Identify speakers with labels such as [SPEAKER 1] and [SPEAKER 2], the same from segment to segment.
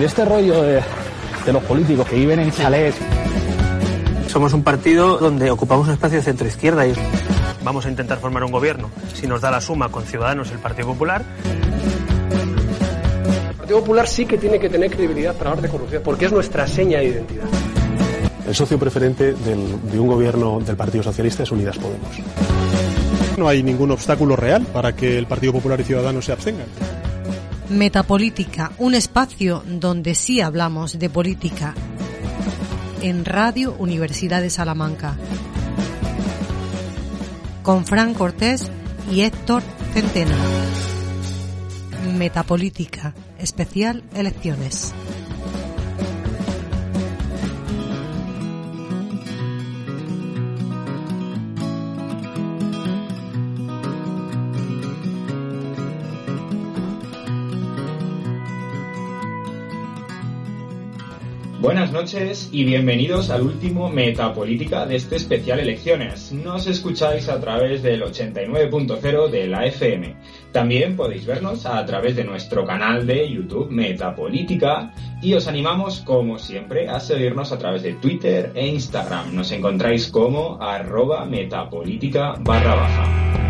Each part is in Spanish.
[SPEAKER 1] decir, este rollo de, de los políticos que viven en chalés.
[SPEAKER 2] Somos un partido donde ocupamos un espacio de centro izquierda y vamos a intentar formar un gobierno. Si nos da la suma con Ciudadanos el Partido Popular.
[SPEAKER 3] El Partido Popular sí que tiene que tener credibilidad para hablar de corrupción, porque es nuestra seña de identidad.
[SPEAKER 4] El socio preferente del, de un gobierno del Partido Socialista es Unidas Podemos.
[SPEAKER 5] No hay ningún obstáculo real para que el Partido Popular y Ciudadanos se abstengan.
[SPEAKER 6] Metapolítica, un espacio donde sí hablamos de política en Radio Universidad de Salamanca. Con Fran Cortés y Héctor Centeno. Metapolítica, especial elecciones.
[SPEAKER 7] Noches y bienvenidos al último Metapolítica de este especial Elecciones. Nos escucháis a través del 89.0 de la FM. También podéis vernos a través de nuestro canal de YouTube Metapolítica y os animamos, como siempre, a seguirnos a través de Twitter e Instagram. Nos encontráis como arroba metapolítica barra baja.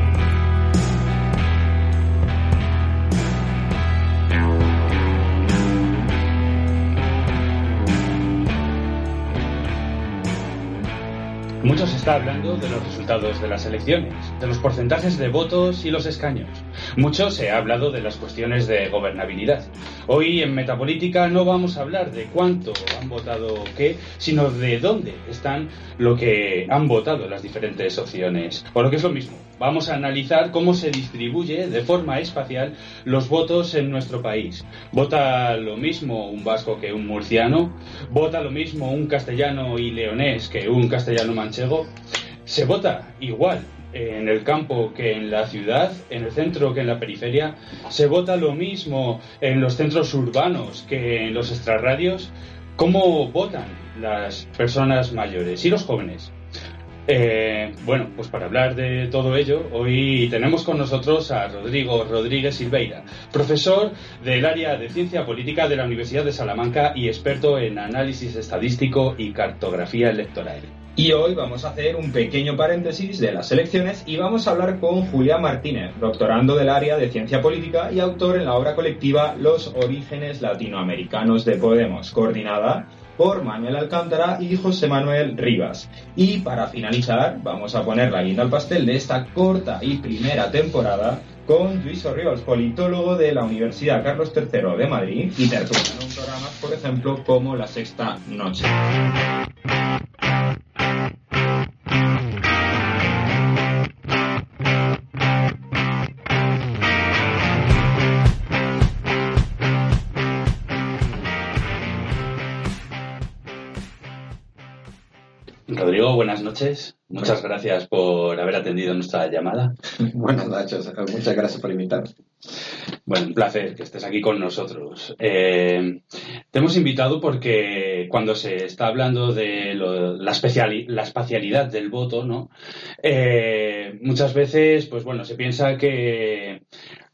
[SPEAKER 8] Mucho se está hablando de los resultados de las elecciones, de los porcentajes de votos y los escaños. Mucho se ha hablado de las cuestiones de gobernabilidad. Hoy en Metapolítica no vamos a hablar de cuánto han votado qué, sino de dónde están lo que han votado las diferentes opciones. O lo que es lo mismo, vamos a analizar cómo se distribuye de forma espacial los votos en nuestro país. ¿Vota lo mismo un vasco que un murciano? ¿Vota lo mismo un castellano y leonés que un castellano manchego? Se vota igual en el campo que en la ciudad, en el centro que en la periferia. Se vota lo mismo en los centros urbanos que en los extrarradios. ¿Cómo votan las personas mayores y los jóvenes? Eh, bueno, pues para hablar de todo ello, hoy tenemos con nosotros a Rodrigo Rodríguez Silveira, profesor del área de ciencia política de la Universidad de Salamanca y experto en análisis estadístico y cartografía electoral.
[SPEAKER 7] Y hoy vamos a hacer un pequeño paréntesis de las elecciones y vamos a hablar con Julián Martínez, doctorando del área de ciencia política y autor en la obra colectiva Los orígenes latinoamericanos de Podemos, coordinada por Manuel Alcántara y José Manuel Rivas. Y para finalizar, vamos a poner la guinda al pastel de esta corta y primera temporada con Luis Rivas, politólogo de la Universidad Carlos III de Madrid y tertuliano programas, por ejemplo, como La Sexta Noche.
[SPEAKER 8] Buenas noches. Muchas gracias por haber atendido nuestra llamada.
[SPEAKER 9] Buenas noches, muchas gracias por invitarme.
[SPEAKER 8] Bueno, un placer que estés aquí con nosotros. Eh, te hemos invitado porque cuando se está hablando de lo, la, especiali la espacialidad del voto, ¿no? Eh, muchas veces, pues bueno, se piensa que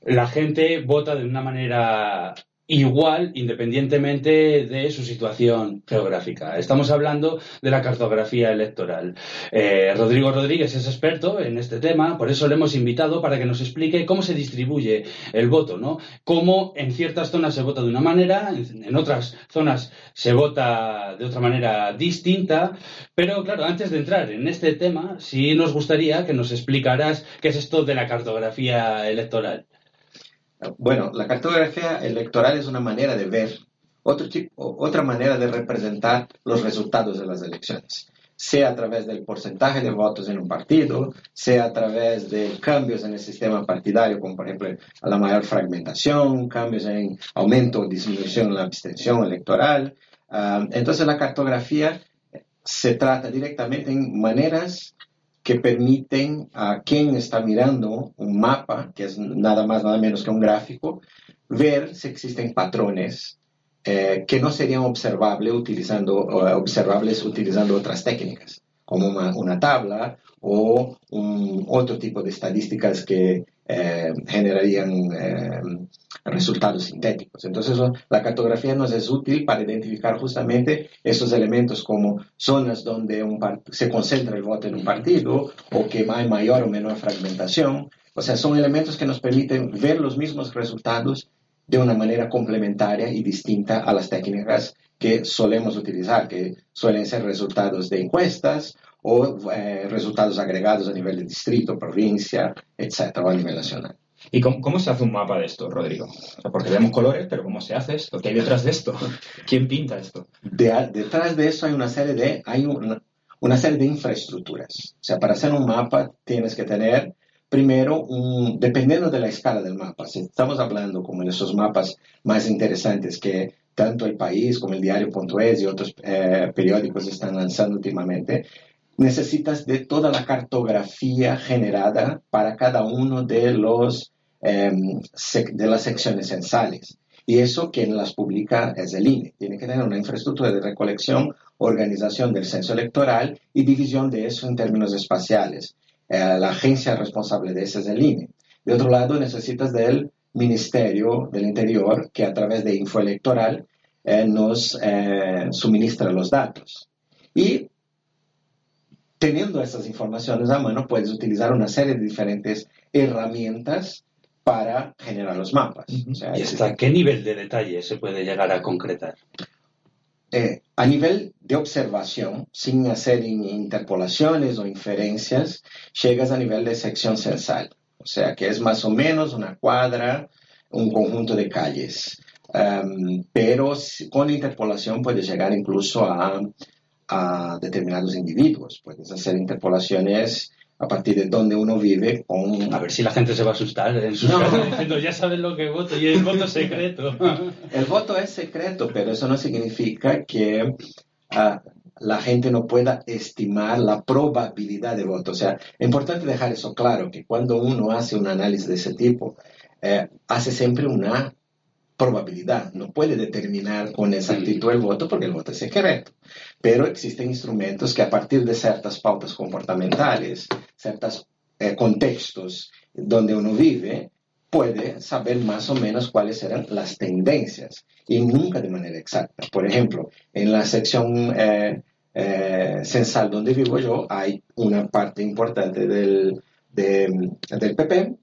[SPEAKER 8] la gente vota de una manera igual independientemente de su situación geográfica. Estamos hablando de la cartografía electoral. Eh, Rodrigo Rodríguez es experto en este tema, por eso le hemos invitado para que nos explique cómo se distribuye el voto, ¿no? Cómo en ciertas zonas se vota de una manera, en, otras zonas se vota de otra manera distinta, pero claro, antes de entrar en este tema, sí nos gustaría que nos explicaras qué es esto de la cartografía electoral.
[SPEAKER 9] Bueno, la cartografía electoral es una manera de ver, otro tipo, otra manera de representar los resultados de las elecciones, sea a través del porcentaje de votos en un partido, sea a través de cambios en el sistema partidario, como por ejemplo la mayor fragmentación, cambios en aumento o disminución en la abstención electoral. Uh, entonces la cartografía se trata directamente en maneras que permiten a quien está mirando un mapa, que es nada más, nada menos que un gráfico, ver si existen patrones eh, que no serían observables utilizando, otras técnicas. como una, tabla o otro tipo de estadísticas que eh, generarían eh, resultados sintéticos. Entonces, la cartografía nos es útil para identificar justamente esos elementos como zonas donde se concentra el voto en un partido o que hay mayor o menor fragmentación. O sea, son elementos que nos permiten ver los mismos resultados de una manera complementaria y distinta a las técnicas que solemos utilizar, que suelen ser resultados de encuestas o eh, resultados agregados a nivel de distrito, provincia, etcétera, o a nivel nacional.
[SPEAKER 7] ¿Y cómo, se hace un mapa de esto, Rodrigo? porque vemos colores, pero ¿cómo se hace esto? ¿Qué hay detrás de esto? ¿Quién pinta esto?
[SPEAKER 9] detrás de eso hay una serie de, hay una, serie de infraestructuras. O sea, para hacer un mapa tienes que tener primero, un, dependiendo de la escala del mapa, si estamos hablando como en esos mapas más interesantes que tanto el país como el diario.es y otros eh, periódicos están lanzando últimamente, necesitas de toda la cartografía generada para cada uno de, los, em, de las secciones censales. Y eso quien las publica es el INE. Tiene que tener una infraestructura de recolección, organización del censo electoral y división de eso en términos espaciales. Eh, la agencia responsable de eso es el INE. De otro lado, necesitas del Ministerio del Interior, que a través de Infoelectoral eh, nos eh, suministra los datos. Y teniendo esas informaciones a mano, puedes utilizar una serie de diferentes herramientas para generar los mapas.
[SPEAKER 8] ¿Y hasta qué nivel de detalle se puede llegar a concretar?
[SPEAKER 9] Eh, a nivel de observación, sin hacer interpolaciones o inferencias, llegas a nivel de sección censal. O sea, que es más o menos una cuadra, un conjunto de calles. Um, pero con interpolación puedes llegar incluso a a determinados individuos. Puedes hacer interpolaciones a partir de donde uno vive con...
[SPEAKER 8] A ver si la gente se va a asustar en sus diciendo, ya saben lo que voto y el voto es secreto.
[SPEAKER 9] el voto es secreto, pero eso no significa que ah, la gente no pueda estimar la probabilidad de voto. O sea, es importante dejar eso claro, que cuando uno hace un análisis de ese tipo, eh, hace siempre una probabilidad, no puede determinar con exactitud el voto porque el voto es secreto. Pero existen instrumentos que a partir de ciertas pautas comportamentales, ciertos eh, contextos donde uno vive, puede saber más o menos cuáles serán las tendencias y nunca de manera exacta. Por ejemplo, en la sección eh, eh, censal donde vivo yo hay una parte importante del, del PP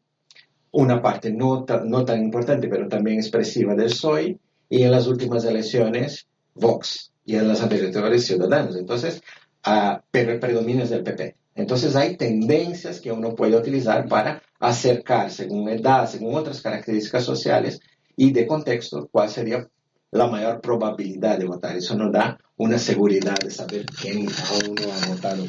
[SPEAKER 9] una parte no, no tan importante, pero también expresiva del PSOE, y en las últimas elecciones, Vox, y en las anteriores Ciudadanos. Entonces, uh, pero predominios del PP. Entonces hay tendencias que uno puede utilizar para acercar, según edad, según otras características sociales y de contexto, cuál sería la mayor probabilidad de votar. Eso nos da una seguridad de saber quién uno ha votado.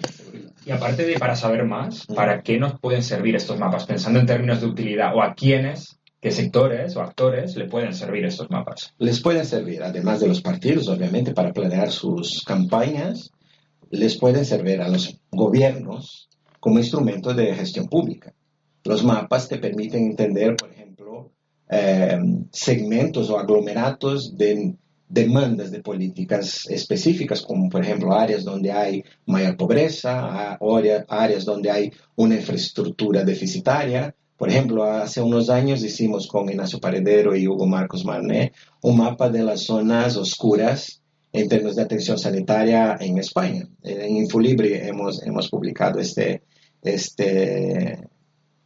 [SPEAKER 7] Y aparte de para saber más, ¿para qué nos pueden servir estos mapas? Pensando en términos de utilidad, o a quiénes, qué sectores o actores le pueden servir estos mapas.
[SPEAKER 9] Les pueden servir, además de los partidos, obviamente, para planear sus campañas, les pueden servir a los gobiernos como instrumento de gestión pública. Los mapas te permiten entender, por ejemplo, eh, segmentos o aglomeratos de demandas de políticas específicas, como por ejemplo áreas donde hay mayor pobreza, áreas donde hay una infraestructura deficitaria. Por ejemplo, hace unos años hicimos con Ignacio Paredero y Hugo Marcos Marné un mapa de las zonas oscuras en términos de atención sanitaria en España. En Infolibre hemos, hemos publicado este, este,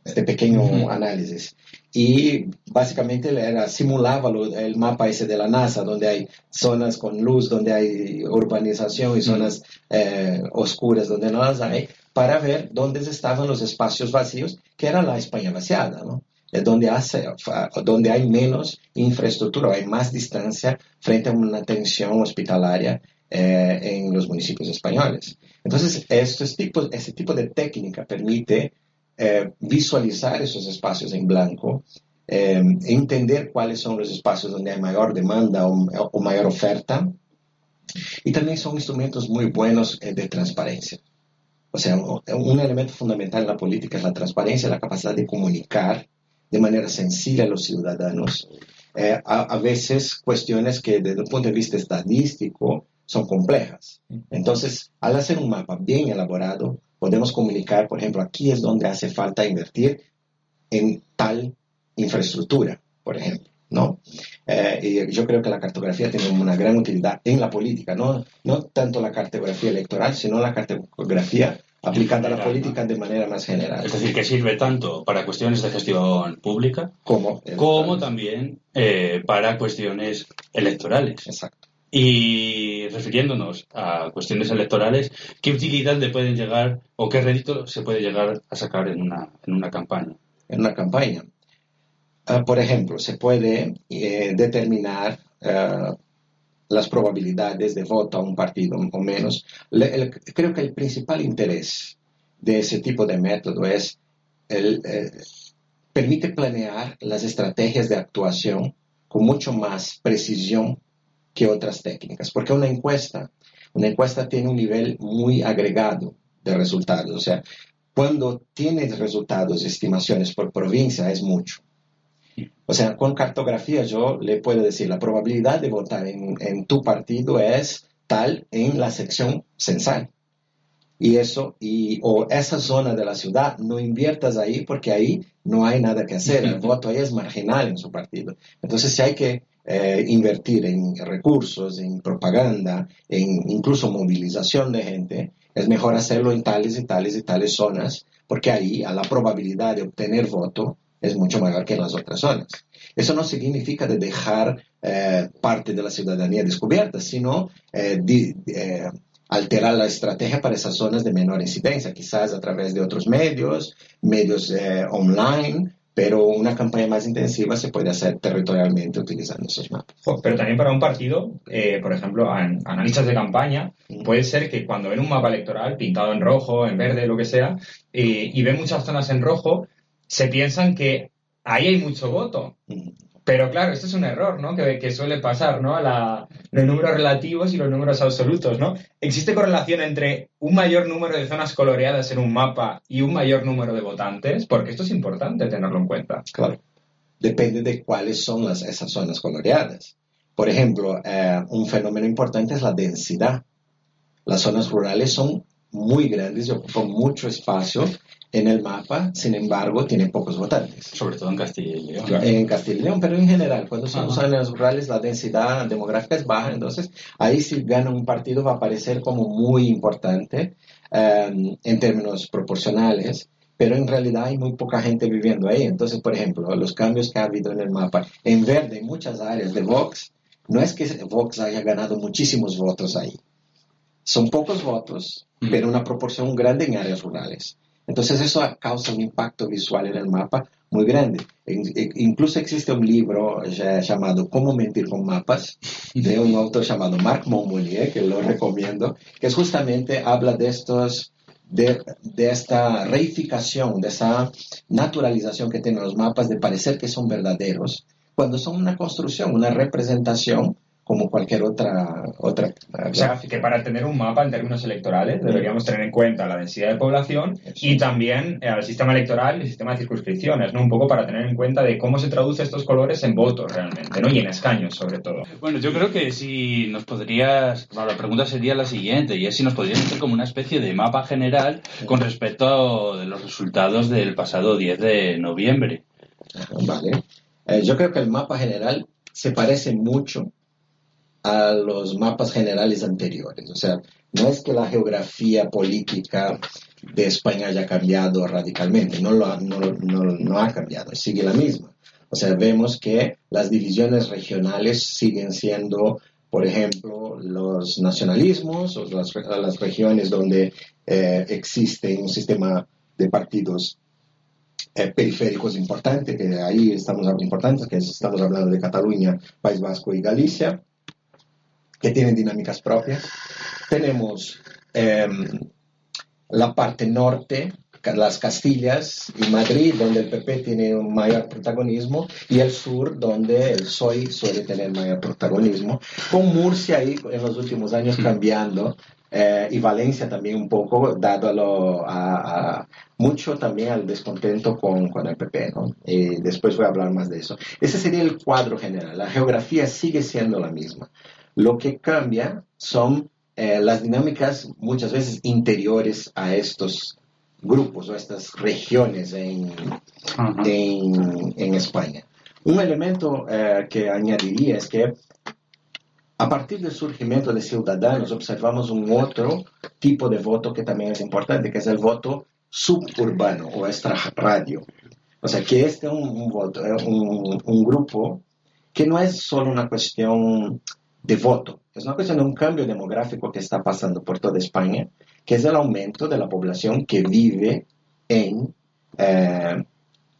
[SPEAKER 9] este pequeño análisis y básicamente era, simulaba el mapa ese de la NASA, donde hay zonas con luz, donde hay urbanización y zonas eh, oscuras donde no las hay, para ver dónde estaban los espacios vacíos, que era la España vaciada, ¿no? Es donde, hace, donde hay menos infraestructura, hay más distancia frente a una atención hospitalaria eh, en los municipios españoles. Entonces, estos tipos, ese tipo de técnica permite eh, visualizar esos espacios en blanco, eh, entender cuáles son los espacios donde hay mayor demanda o, mayor oferta, y también son instrumentos muy buenos eh, de transparencia. O sea, un elemento fundamental en la política es la transparencia, la capacidad de comunicar de manera sencilla a los ciudadanos. a, veces cuestiones que desde el punto de vista estadístico son complejas. Entonces, al hacer un mapa bien elaborado, podemos comunicar, por ejemplo, aquí es donde hace falta invertir en tal infraestructura, por ejemplo. ¿no? Eh, y yo creo que la cartografía tiene una gran utilidad en la política, no, no tanto la cartografía electoral, sino la cartografía aplicada a la política de manera más general.
[SPEAKER 8] Es decir, que sirve tanto para cuestiones de gestión pública
[SPEAKER 9] como,
[SPEAKER 8] como también eh, para cuestiones electorales.
[SPEAKER 9] Exacto.
[SPEAKER 8] Y refiriéndonos a cuestiones electorales, ¿qué utilidad le pueden llegar o qué rédito se puede llegar a sacar en una, en una campaña?
[SPEAKER 9] En una campaña. Ah, por ejemplo, se puede eh, determinar ah, las probabilidades de voto a un partido o menos. creo que el principal interés de ese tipo de método es el, eh, permite planear las estrategias de actuación con mucho más precisión que otras técnicas, porque una encuesta, una encuesta tiene un nivel muy agregado de resultados, o sea, cuando tienes resultados, estimaciones por provincia es mucho. O sea, con cartografía yo le puedo decir, la probabilidad de votar en, tu partido es tal en la sección censal. Y eso, y, o esa zona de la ciudad, no inviertas ahí porque ahí no hay nada que hacer. El voto ahí es marginal en su partido. Entonces, si hay que eh, invertir en recursos, en propaganda, en incluso movilización de gente, es mejor hacerlo en tales y tales y tales zonas, porque ahí a la probabilidad de obtener voto es mucho mayor que en las otras zonas. Eso no significa de dejar eh, parte de la ciudadanía descubierta, sino eh, eh, alterar la estrategia para esas zonas de menor incidencia, quizás a través de otros medios, medios online, pero una campaña más intensiva se puede hacer territorialmente utilizando esos mapas.
[SPEAKER 7] Pero también para un partido, por ejemplo, analistas de campaña, puede ser que cuando ven un mapa electoral pintado en rojo, en verde, lo que sea, y ven muchas zonas en rojo, se piensan que ahí hay mucho voto. Pero claro, esto es un error, ¿no? Que, suele pasar, ¿no? Los números relativos y los números absolutos, ¿no? ¿Existe correlación entre un mayor número de zonas coloreadas en un mapa y un mayor número de votantes? Porque esto es importante tenerlo en cuenta.
[SPEAKER 9] Claro. Depende de cuáles son las, esas zonas coloreadas. Por ejemplo, eh, un fenómeno importante es la densidad. Las zonas rurales son muy grandes y ocupan mucho espacio en el mapa, sin embargo, tiene pocos votantes.
[SPEAKER 8] Sobre todo en Castilla y León.
[SPEAKER 9] En Castilla y León, pero en general, cuando son zonas rurales la densidad demográfica es baja, entonces ahí si gana un partido va a parecer como muy importante em, en términos proporcionales, pero en realidad hay muy poca gente viviendo ahí. Entonces, por ejemplo, los cambios que ha habido en el mapa, en verde, en muchas áreas de Vox, no es que Vox haya ganado muchísimos votos ahí. Son pocos votos, pero una proporción grande en áreas rurales. Entonces eso causa un impacto visual en el mapa muy grande. Incluso existe un libro llamado Cómo mentir con mapas de un autor llamado Marc Montmolier, que lo recomiendo, que justamente habla de estos de, de, esta reificación, de esa naturalización que tienen los mapas de parecer que son verdaderos, cuando son una construcción, una representación como cualquier otra... otra
[SPEAKER 7] o sea, que para tener un mapa en términos electorales deberíamos tener en cuenta la densidad de población y también el sistema electoral y el sistema de circunscripciones, ¿no? Un poco para tener en cuenta de cómo se traduce estos colores en votos realmente, ¿no? Y en escaños, sobre todo.
[SPEAKER 8] Bueno, yo creo que si nos podrías... la pregunta sería la siguiente, y es si nos podrías hacer como una especie de mapa general con respecto a los resultados del pasado 10 de noviembre.
[SPEAKER 9] Vale. Eh, yo creo que el mapa general se parece mucho a los mapas generales anteriores. O sea, no es que la geografía política de España haya cambiado radicalmente, no, lo, no, no, no ha cambiado, sigue la misma. O sea, vemos que las divisiones regionales siguen siendo, por ejemplo, los nacionalismos o las, las regiones donde eh, existe un sistema de partidos eh, periféricos importante, que ahí estamos importantes, que estamos hablando de Cataluña, País Vasco y Galicia que tienen dinámicas propias. Tenemos em, la parte norte, las Castillas y Madrid, donde el PP tiene un mayor protagonismo, y el sur, donde el PSOE suele tener mayor protagonismo, con Murcia ahí en los últimos años cambiando, eh, y Valencia también un poco, dado a, lo, a, mucho también al descontento con, con el PP, ¿no? Y después voy a hablar más de eso. Ese sería el cuadro general. La geografía sigue siendo la misma. Lo que cambia son eh, las dinámicas muchas veces interiores a estos grupos o estas regiones en, en, en España. Un elemento eh, que añadiría es que a partir del surgimiento de Ciudadanos observamos un otro tipo de voto que también es importante, que es el voto suburbano o extrarradio. O sea, que este es un, voto, un, un, grupo que no es solo una cuestión de voto, es una cuestión de un cambio demográfico que está pasando por toda España, que es el aumento de la población que vive en eh,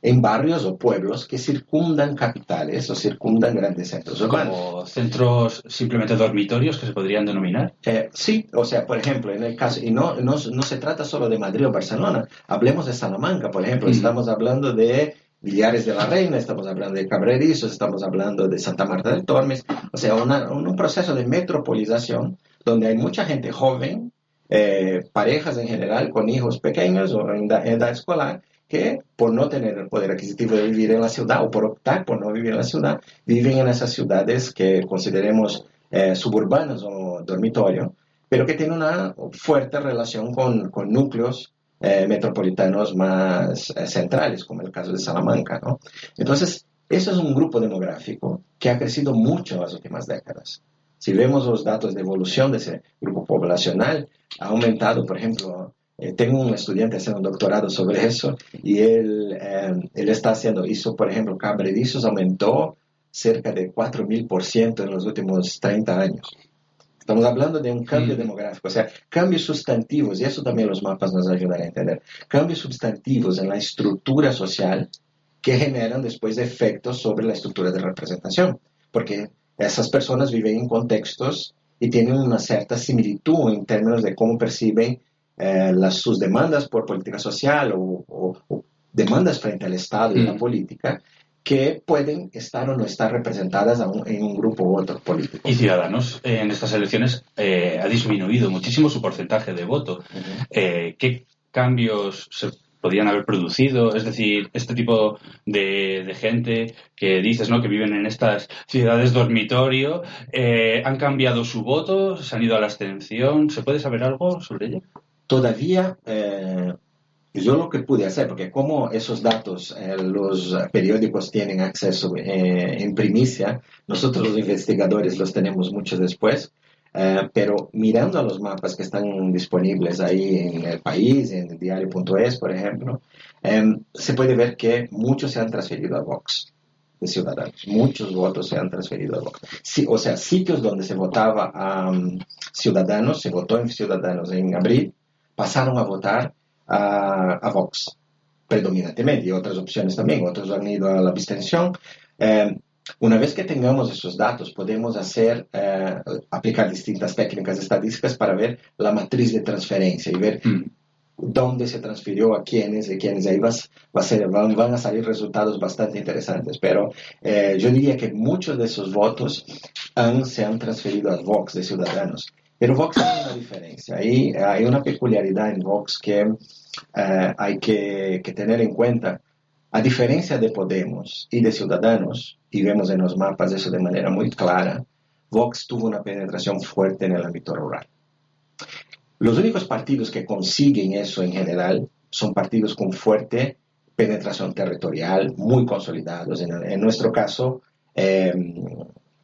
[SPEAKER 9] en barrios o pueblos que circundan capitales o circundan grandes centros urbanos.
[SPEAKER 8] ¿Como centros simplemente dormitorios que se podrían denominar?
[SPEAKER 9] Eh, sí, o sea, por ejemplo, en el caso, y no, no, no, se trata solo de Madrid o Barcelona, hablemos de Salamanca, por ejemplo, estamos hablando de Villares de la Reina, estamos hablando de Cabrerizos, estamos hablando de Santa Marta del Tormes, o sea, un proceso de metropolización donde hay mucha gente joven, eh, parejas en general con hijos pequeños o en edad escolar, que por no tener el poder adquisitivo de vivir en la ciudad o por optar por no vivir en la ciudad, viven en esas ciudades que consideremos eh, suburbanas o dormitorio, pero que tienen una fuerte relación con, con núcleos eh, metropolitanos más eh, centrales, como el caso de Salamanca. ¿no? Entonces, eso es un grupo demográfico que ha crecido mucho en las últimas décadas. Si vemos los datos de evolución de ese grupo poblacional, ha aumentado, por ejemplo, eh, tengo un estudiante haciendo un doctorado sobre eso y él, eh, él está haciendo, hizo, por ejemplo, cabredizos aumentó cerca de 4.000% en los últimos 30 años. Estamos hablando de un cambio mm. demográfico, o sea, cambios sustantivos, y eso también los mapas nos ayudan a entender, cambios sustantivos en la estructura social que generan después efectos sobre la estructura de representación, porque esas personas viven en contextos y tienen una cierta similitud en términos de cómo perciben eh, las, sus demandas por política social o, demandas frente al Estado y la mm. política que pueden estar o no estar representadas en un grupo u otro político.
[SPEAKER 8] Y Ciudadanos eh, en estas elecciones eh, ha disminuido muchísimo su porcentaje de voto. ¿Qué cambios se podrían haber producido? Es decir, este tipo de, gente que dices, ¿no? Que viven en estas ciudades dormitorio, ¿han cambiado su voto? ¿Se han ido a la abstención? ¿Se puede saber algo sobre ello?
[SPEAKER 9] Todavía eh, yo lo que pude hacer, porque como esos datos eh, los periódicos tienen acceso eh, en primicia, nosotros los investigadores los tenemos mucho después, pero mirando a los mapas que están disponibles ahí en el país, en el diario.es, por ejemplo, se puede ver que muchos se han transferido a Vox de ciudadanos. Muchos votos se han transferido a Vox. o sea, sitios donde se votaba a um, ciudadanos, se votó en ciudadanos en abril, pasaron a votar a, Vox predominantemente y otras opciones también, otros han ido a la abstención. Eh, una vez que tengamos esos datos, podemos hacer, eh, aplicar distintas técnicas estadísticas para ver la matriz de transferencia y ver mm. dónde se transfirió a quiénes, y quiénes. Ahí va a ser, van, a salir resultados bastante interesantes. Pero eh, yo diría que muchos de esos votos han, se han transferido a Vox de Ciudadanos. Pero Vox tiene una diferencia. Hay, hay una peculiaridad en Vox que eh, hay que, que, tener en cuenta. A diferencia de Podemos y de Ciudadanos, y vemos en los mapas eso de manera muy clara, Vox tuvo una penetración fuerte en el ámbito rural. Los únicos partidos que consiguen eso en general son partidos con fuerte penetración territorial, muy consolidados. En, en nuestro caso, eh,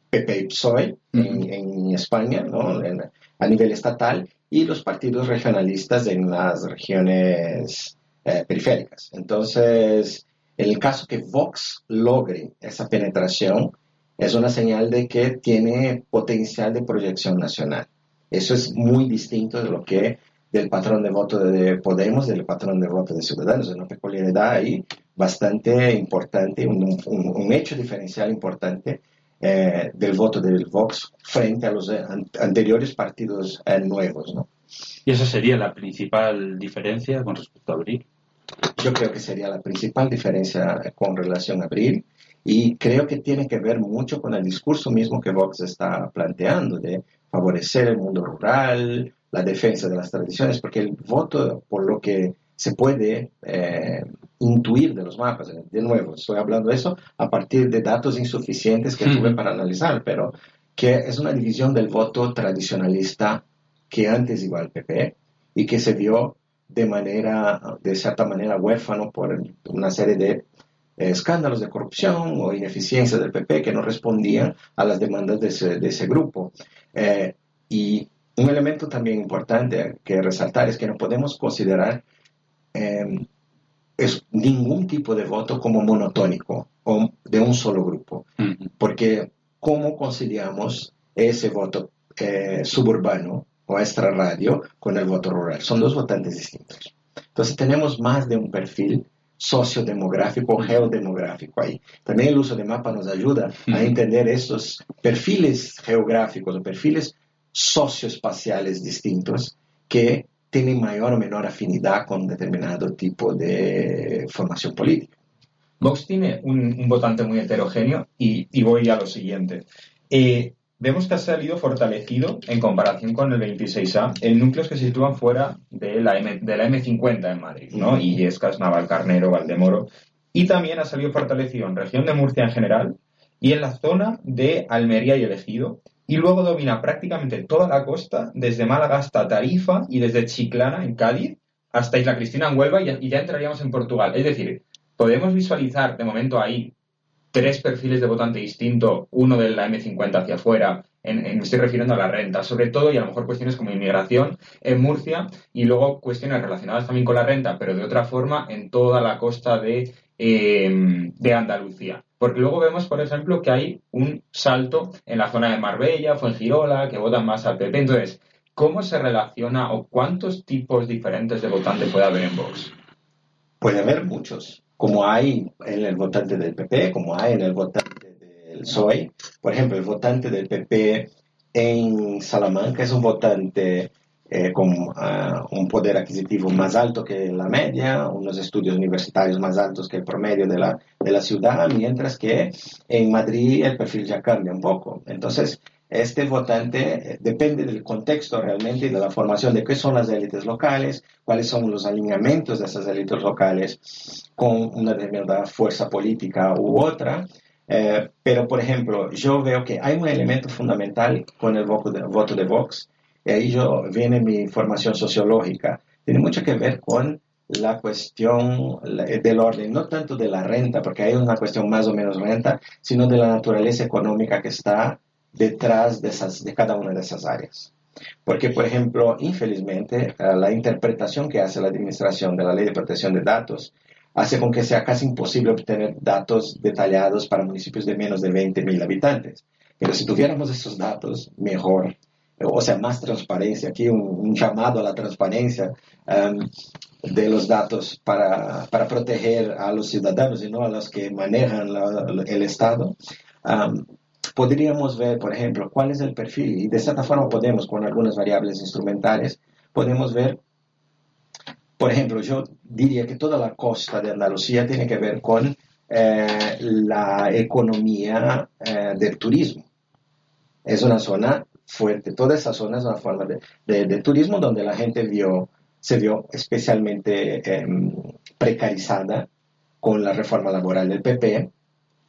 [SPEAKER 9] PP y PSOE en, en, España, ¿no? En, a nivel estatal y los partidos regionalistas en las regiones eh, periféricas. Entonces, en el caso que Vox logre esa penetración, es una señal de que tiene potencial de proyección nacional. Eso es muy distinto de lo que del patrón de voto de Podemos, del patrón de voto de Ciudadanos. Es una peculiaridad ahí bastante importante, un, un hecho diferencial importante eh, del voto del Vox frente a los eh, anteriores partidos eh, nuevos. ¿no?
[SPEAKER 8] ¿Y esa sería la principal diferencia con respecto a abril?
[SPEAKER 9] Yo creo que sería la principal diferencia con relación a abril y creo que tiene que ver mucho con el discurso mismo que Vox está planteando de favorecer el mundo rural, la defensa de las tradiciones, porque el voto, por lo que se puede eh, intuir de los mapas. De nuevo, estoy hablando de eso a partir de datos insuficientes que tuve para analizar, pero que es una división del voto tradicionalista que antes iba al PP y que se vio de manera, de cierta manera, huérfano por una serie de eh, escándalos de corrupción o ineficiencia del PP que no respondían a las demandas de ese, grupo. Eh, y un elemento también importante que resaltar es que no podemos considerar em, es ningún tipo de voto como monotónico o de un solo grupo, porque ¿cómo conciliamos ese voto eh, suburbano o extra radio con el voto rural? Son dos votantes distintos. Entonces tenemos más de un perfil sociodemográfico o geodemográfico ahí. También el uso de mapa nos ayuda a entender esos perfiles geográficos o perfiles socioespaciales distintos que tienen mayor o menor afinidad con determinado tipo de formación política.
[SPEAKER 7] Vox tiene un, votante muy heterogéneo y, voy a lo siguiente. Eh, vemos que ha salido fortalecido en comparación con el 26A en núcleos que se sitúan fuera de la, M, de la M50 en Madrid, ¿no? Illescas, Navalcarnero, Valdemoro. Y también ha salido fortalecido en región de Murcia en general y en la zona de Almería y Elegido. Y luego domina prácticamente toda la costa, desde Málaga hasta Tarifa y desde Chiclana en Cádiz hasta Isla Cristina en Huelva y ya entraríamos en Portugal. Es decir, podemos visualizar de momento ahí tres perfiles de votante distinto, uno de la M50 hacia afuera, en, me estoy refiriendo a la renta, sobre todo, y a lo mejor cuestiones como inmigración en Murcia, y luego cuestiones relacionadas también con la renta, pero de otra forma en toda la costa de, em, de Andalucía. Porque luego vemos, por ejemplo, que hay un salto en la zona de Marbella, Fuengirola, que votan más al PP. Entonces, ¿cómo se relaciona o cuántos tipos diferentes de votante puede haber en Vox?
[SPEAKER 9] Puede haber muchos como hay en el votante del PP, como hay en el votante del PSOE. Por ejemplo, el votante del PP en Salamanca es un votante eh, con ah, un poder adquisitivo más alto que la media, unos estudios universitarios más altos que el promedio de la, de la ciudad, mientras que en Madrid el perfil ya cambia un poco. Entonces, este votante eh, depende del contexto realmente y de la formación de qué son las élites locales, cuáles son los alineamientos de esas élites locales con una determinada fuerza política u otra. Eh, pero, por ejemplo, yo veo que hay un elemento fundamental con el voto de, voto de Vox, y ahí yo, viene mi formación sociológica, tiene mucho que ver con la cuestión del orden, no tanto de la renta, porque hay una cuestión más o menos renta, sino de la naturaleza económica que está detrás de, esas, de cada una de esas áreas. Porque, por ejemplo, infelizmente, eh, la interpretación que hace la Administración de la Ley de Protección de Datos hace con que sea casi imposible obtener datos detallados para municipios de menos de 20.000 habitantes. Pero si tuviéramos esos datos, mejor. O sea, más transparencia. Aquí un, llamado a la transparencia um, de los datos para, para, proteger a los ciudadanos y no a los que manejan el Estado. Um, podríamos ver, por ejemplo, cuál es el perfil y de cierta forma podemos, con algunas variables instrumentales, podemos ver, por ejemplo, yo diría que toda la costa de Andalucía tiene que ver con eh, la economía eh, del turismo. Es una zona fuerte, toda esa zona es una forma de, turismo donde la gente vio, se vio especialmente em, precarizada con la reforma laboral del PP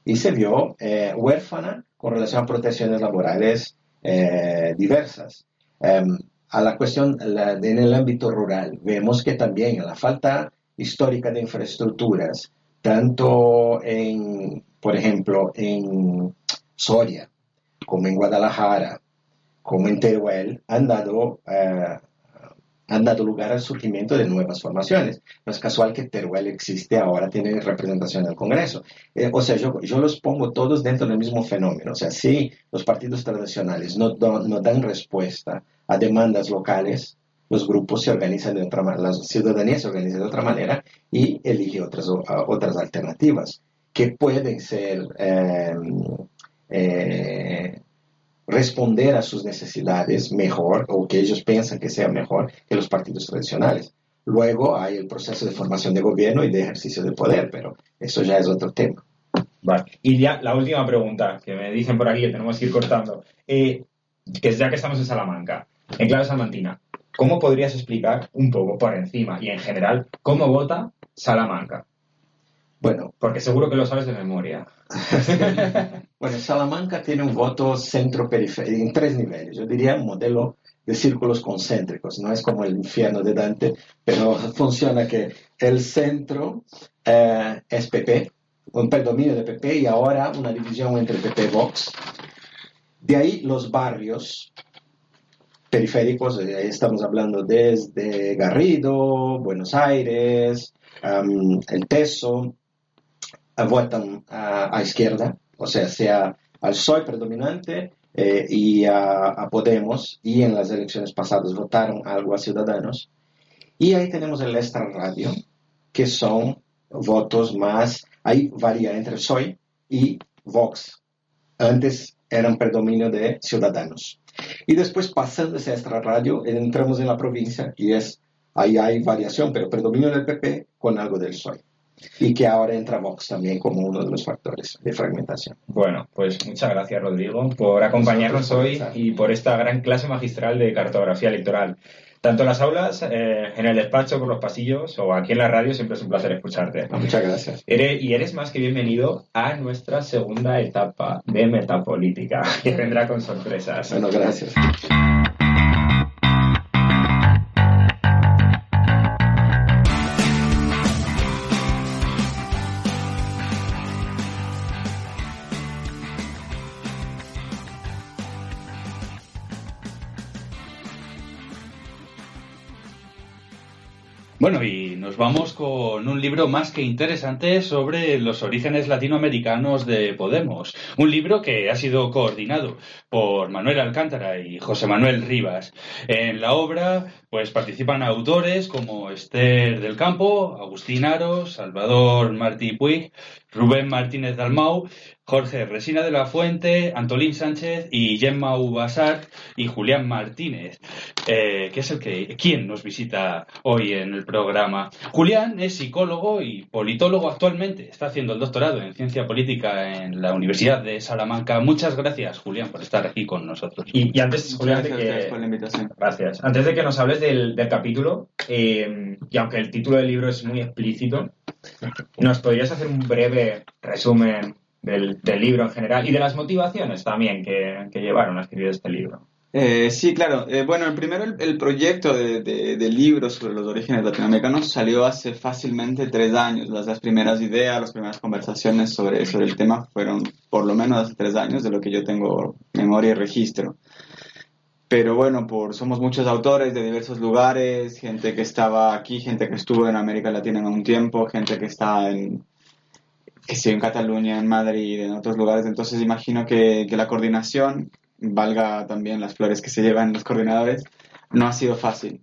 [SPEAKER 9] y se vio eh, huérfana con relación a protecciones laborales eh, diversas. Em, a la cuestión en el ámbito rural, vemos que también la falta histórica de infraestructuras, tanto en, por ejemplo, en Soria, como en Guadalajara, como en Teruel, han dado eh, han dado lugar al surgimiento de nuevas formaciones. No es casual que Teruel existe ahora, tiene representación en el Congreso. Eh, o sea, yo, yo, los pongo todos dentro del mismo fenómeno. O sea, si los partidos tradicionales no, no dan respuesta a demandas locales, los grupos se organizan de otra manera, la ciudadanía se organiza de otra manera y elige otras, otras alternativas que pueden ser eh, eh, responder a sus necesidades mejor o que ellos piensan que sea mejor que los partidos tradicionales. Luego hay el proceso de formación de gobierno y de ejercicio de poder, pero eso ya es otro tema.
[SPEAKER 7] Vale. Y ya la última pregunta que me dicen por aquí, que tenemos que ir cortando, eh, que ya que estamos en Salamanca, en clave salmantina, ¿cómo podrías explicar un poco por encima y en general cómo vota Salamanca?
[SPEAKER 9] Bueno,
[SPEAKER 7] porque seguro que lo sabes de memoria.
[SPEAKER 9] bueno, Salamanca tiene un voto centro-periférico en tres niveles. Yo diría un modelo de círculos concéntricos. No es como el infierno de Dante, pero funciona que el centro eh, es PP, un predominio de PP y ahora una división entre PP y Vox. De ahí los barrios periféricos, estamos hablando desde Garrido, Buenos Aires, el Teso, votan a, izquierda, o sea, sea al PSOE predominante eh, y a, Podemos, y en las elecciones pasadas votaron algo a Ciudadanos. Y ahí tenemos el Extra Radio, que son votos más, ahí varía entre PSOE y Vox. Antes eran predominio de Ciudadanos. Y después, pasando ese Extra Radio, entramos en la provincia y es, ahí hay variación, pero predominio del PP con algo del PSOE y que ahora entra Vox también como uno de los factores de fragmentación.
[SPEAKER 7] Bueno, pues muchas gracias Rodrigo por acompañarnos hoy y por esta gran clase magistral de cartografía electoral. Tanto en las aulas, eh, en el despacho, por los pasillos o aquí en la radio, siempre es un placer escucharte.
[SPEAKER 9] Muchas gracias.
[SPEAKER 7] y eres más que bienvenido a nuestra segunda etapa de metapolítica, que vendrá con sorpresas.
[SPEAKER 9] Bueno, gracias.
[SPEAKER 8] Bueno, y nos vamos con un libro más que interesante sobre los orígenes latinoamericanos de Podemos. Un libro que ha sido coordinado por Manuel Alcántara y José Manuel Rivas. En la obra, pues participan autores como Esther del Campo, Agustín Aros, Salvador Martí Puig, Rubén Martínez Dalmau Jorge Resina de la Fuente, Antolín Sánchez y Gemma Ubasart y Julián Martínez, eh, que es el que quien nos visita hoy en el programa. Julián es psicólogo y politólogo actualmente, está haciendo el doctorado en ciencia política en la Universidad de Salamanca. Muchas gracias, Julián, por estar aquí con nosotros.
[SPEAKER 7] Y, antes, Julián,
[SPEAKER 10] gracias por la invitación.
[SPEAKER 7] Gracias. Antes de que nos hables del, capítulo, eh, y aunque el título del libro es muy explícito, ¿nos podrías hacer un breve resumen del, libro en general y de las motivaciones también que, llevaron a escribir este libro.
[SPEAKER 10] Eh, sí, claro. Eh, bueno, el primero, el, proyecto de, de, libro sobre los orígenes latinoamericanos salió hace fácilmente tres años. Las, las, primeras ideas, las primeras conversaciones sobre, sobre el tema fueron por lo menos hace tres años, de lo que yo tengo memoria y registro. Pero bueno, por, somos muchos autores de diversos lugares, gente que estaba aquí, gente que estuvo en América Latina en un tiempo, gente que está en, que en Cataluña, en Madrid, en otros lugares. Entonces imagino que, que, la coordinación, valga también las flores que se llevan los coordinadores, no ha sido fácil.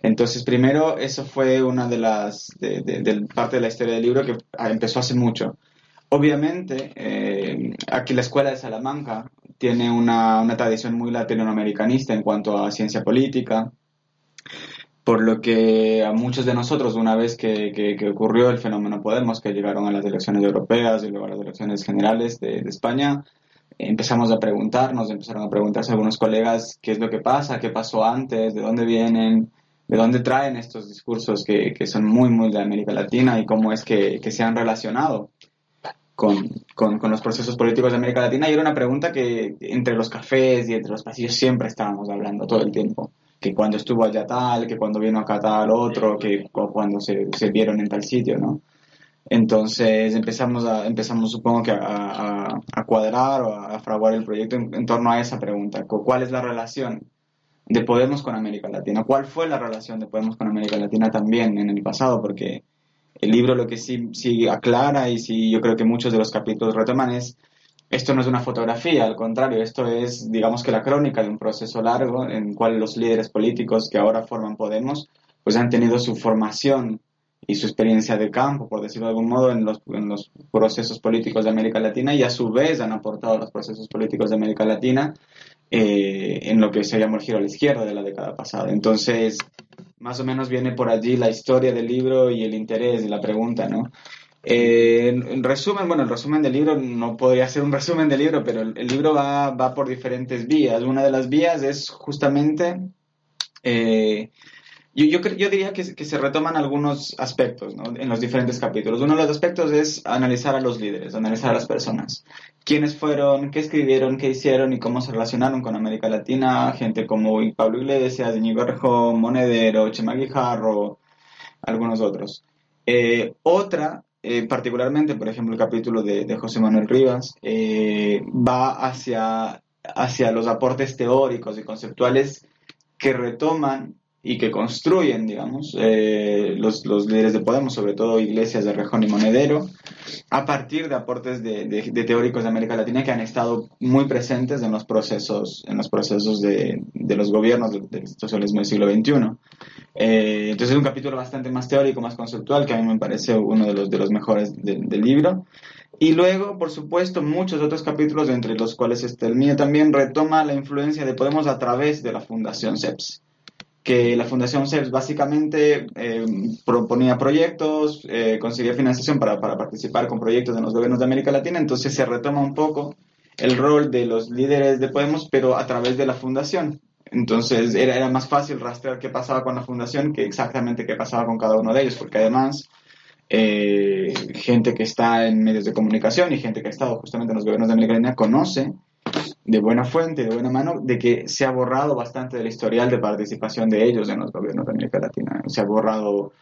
[SPEAKER 10] Entonces, primero, eso fue una de las de, parte de la historia del libro que empezó hace mucho. Obviamente, eh, aquí la Escuela de Salamanca tiene una, una tradición muy latinoamericanista en cuanto a ciencia política, por lo que a muchos de nosotros, una vez que, que, ocurrió el fenómeno Podemos, que llegaron a las elecciones europeas y luego a las elecciones generales de, España, empezamos a preguntarnos, empezaron a preguntarse algunos colegas qué es lo que pasa, qué pasó antes, de dónde vienen, de dónde traen estos discursos que, que son muy, muy de América Latina y cómo es que se han relacionado con, con, con, los procesos políticos de América Latina. Y era una pregunta que entre los cafés y entre los pasillos siempre estábamos hablando todo el tiempo que cuando estuvo allá tal, que cuando vino acá tal otro, que cuando se, se vieron en tal sitio, ¿no? Entonces empezamos, a, empezamos supongo que a, a, cuadrar o a, fraguar el proyecto en, torno a esa pregunta. ¿Cuál es la relación de Podemos con América Latina? ¿Cuál fue la relación de Podemos con América Latina también en el pasado? Porque el libro lo que sí, sí aclara y sí yo creo que muchos de los capítulos retoman es esto no es una fotografía, al contrario, esto es, digamos que la crónica de un proceso largo en el cual los líderes políticos que ahora forman Podemos, pues han tenido su formación y su experiencia de campo, por decirlo de algún modo, en los, en los procesos políticos de América Latina y a su vez han aportado a los procesos políticos de América Latina eh, en lo que se llamó el giro a la izquierda de la década pasada. Entonces, más o menos viene por allí la historia del libro y el interés y la pregunta, ¿no? Eh, en resumen, bueno, el resumen del libro no podría ser un resumen del libro, pero el, libro va, va, por diferentes vías. Una de las vías es justamente eh, yo, yo, yo diría que, se retoman algunos aspectos ¿no? en los diferentes capítulos. Uno de los aspectos es analizar a los líderes, analizar a las personas. Quiénes fueron, qué escribieron, qué hicieron y cómo se relacionaron con América Latina. Gente como Pablo Iglesias, Íñigo Rejón, Monedero, Chema Guijarro, algunos otros. Eh, otra, eh, particularmente, por ejemplo, el capítulo de, de José Manuel Rivas, eh, va hacia, hacia los aportes teóricos y conceptuales que retoman y que construyen, digamos, eh, los, los, líderes de Podemos, sobre todo Iglesias de Rejón y Monedero, a partir de aportes de, de, teóricos de América Latina que han estado muy presentes en los procesos, en los procesos de, de los gobiernos del socialismo del siglo XXI. Eh, entonces es un capítulo bastante más teórico, más conceptual, que a mí me parece uno de los, de los mejores del libro. Y luego, por supuesto, muchos otros capítulos, entre los cuales este, el mío también, retoma la influencia de Podemos a través de la Fundación CEPS que la Fundación CEPS básicamente eh, proponía proyectos, eh, conseguía financiación para, participar con proyectos en los gobiernos de América Latina, entonces se retoma un poco el rol de los líderes de Podemos, pero a través de la fundación. Entonces era, era más fácil rastrear qué pasaba con la fundación que exactamente qué pasaba con cada uno de ellos, porque además eh, gente que está en medios de comunicación y gente que ha estado justamente en los gobiernos de América Latina conoce de buena fuente, de buena mano, de que se ha borrado bastante del historial de participación de ellos en los gobiernos de América Latina. Se ha borrado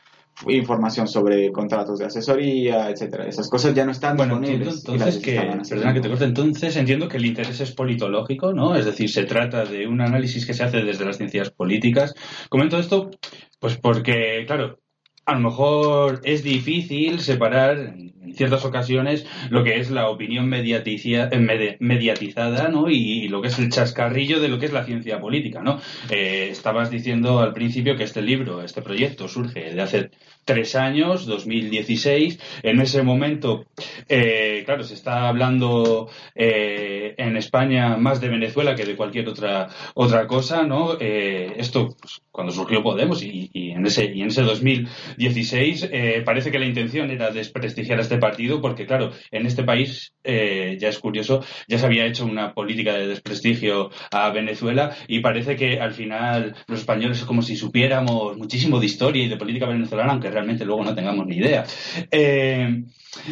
[SPEAKER 10] información sobre contratos de asesoría, etcétera. Esas cosas ya no están
[SPEAKER 8] bueno,
[SPEAKER 10] disponibles.
[SPEAKER 8] Entonces, que, perdona que te corte, entonces entiendo que el interés es politológico, ¿no? Es decir, se trata de un análisis que se hace desde las ciencias políticas. Comento esto, pues porque, claro, a lo mejor es difícil separar en ciertas ocasiones lo que es la opinión eh, mediatizada ¿no? y, lo que es el chascarrillo de lo que es la ciencia política. ¿no? Eh, estabas diciendo al principio que este libro, este proyecto surge de hace tres años, 2016. En ese momento, eh, claro, se está hablando eh, en España más de Venezuela que de cualquier otra otra cosa, ¿no? Eh, esto pues, cuando surgió Podemos y, en ese y en ese 2016 parece que la intención era desprestigiar a este partido porque claro, en este país ya es curioso, ya se había hecho una política de desprestigio a Venezuela y parece que al final los españoles es como si supiéramos muchísimo de historia y de política venezolana, aunque realmente luego no tengamos ni idea. Eh,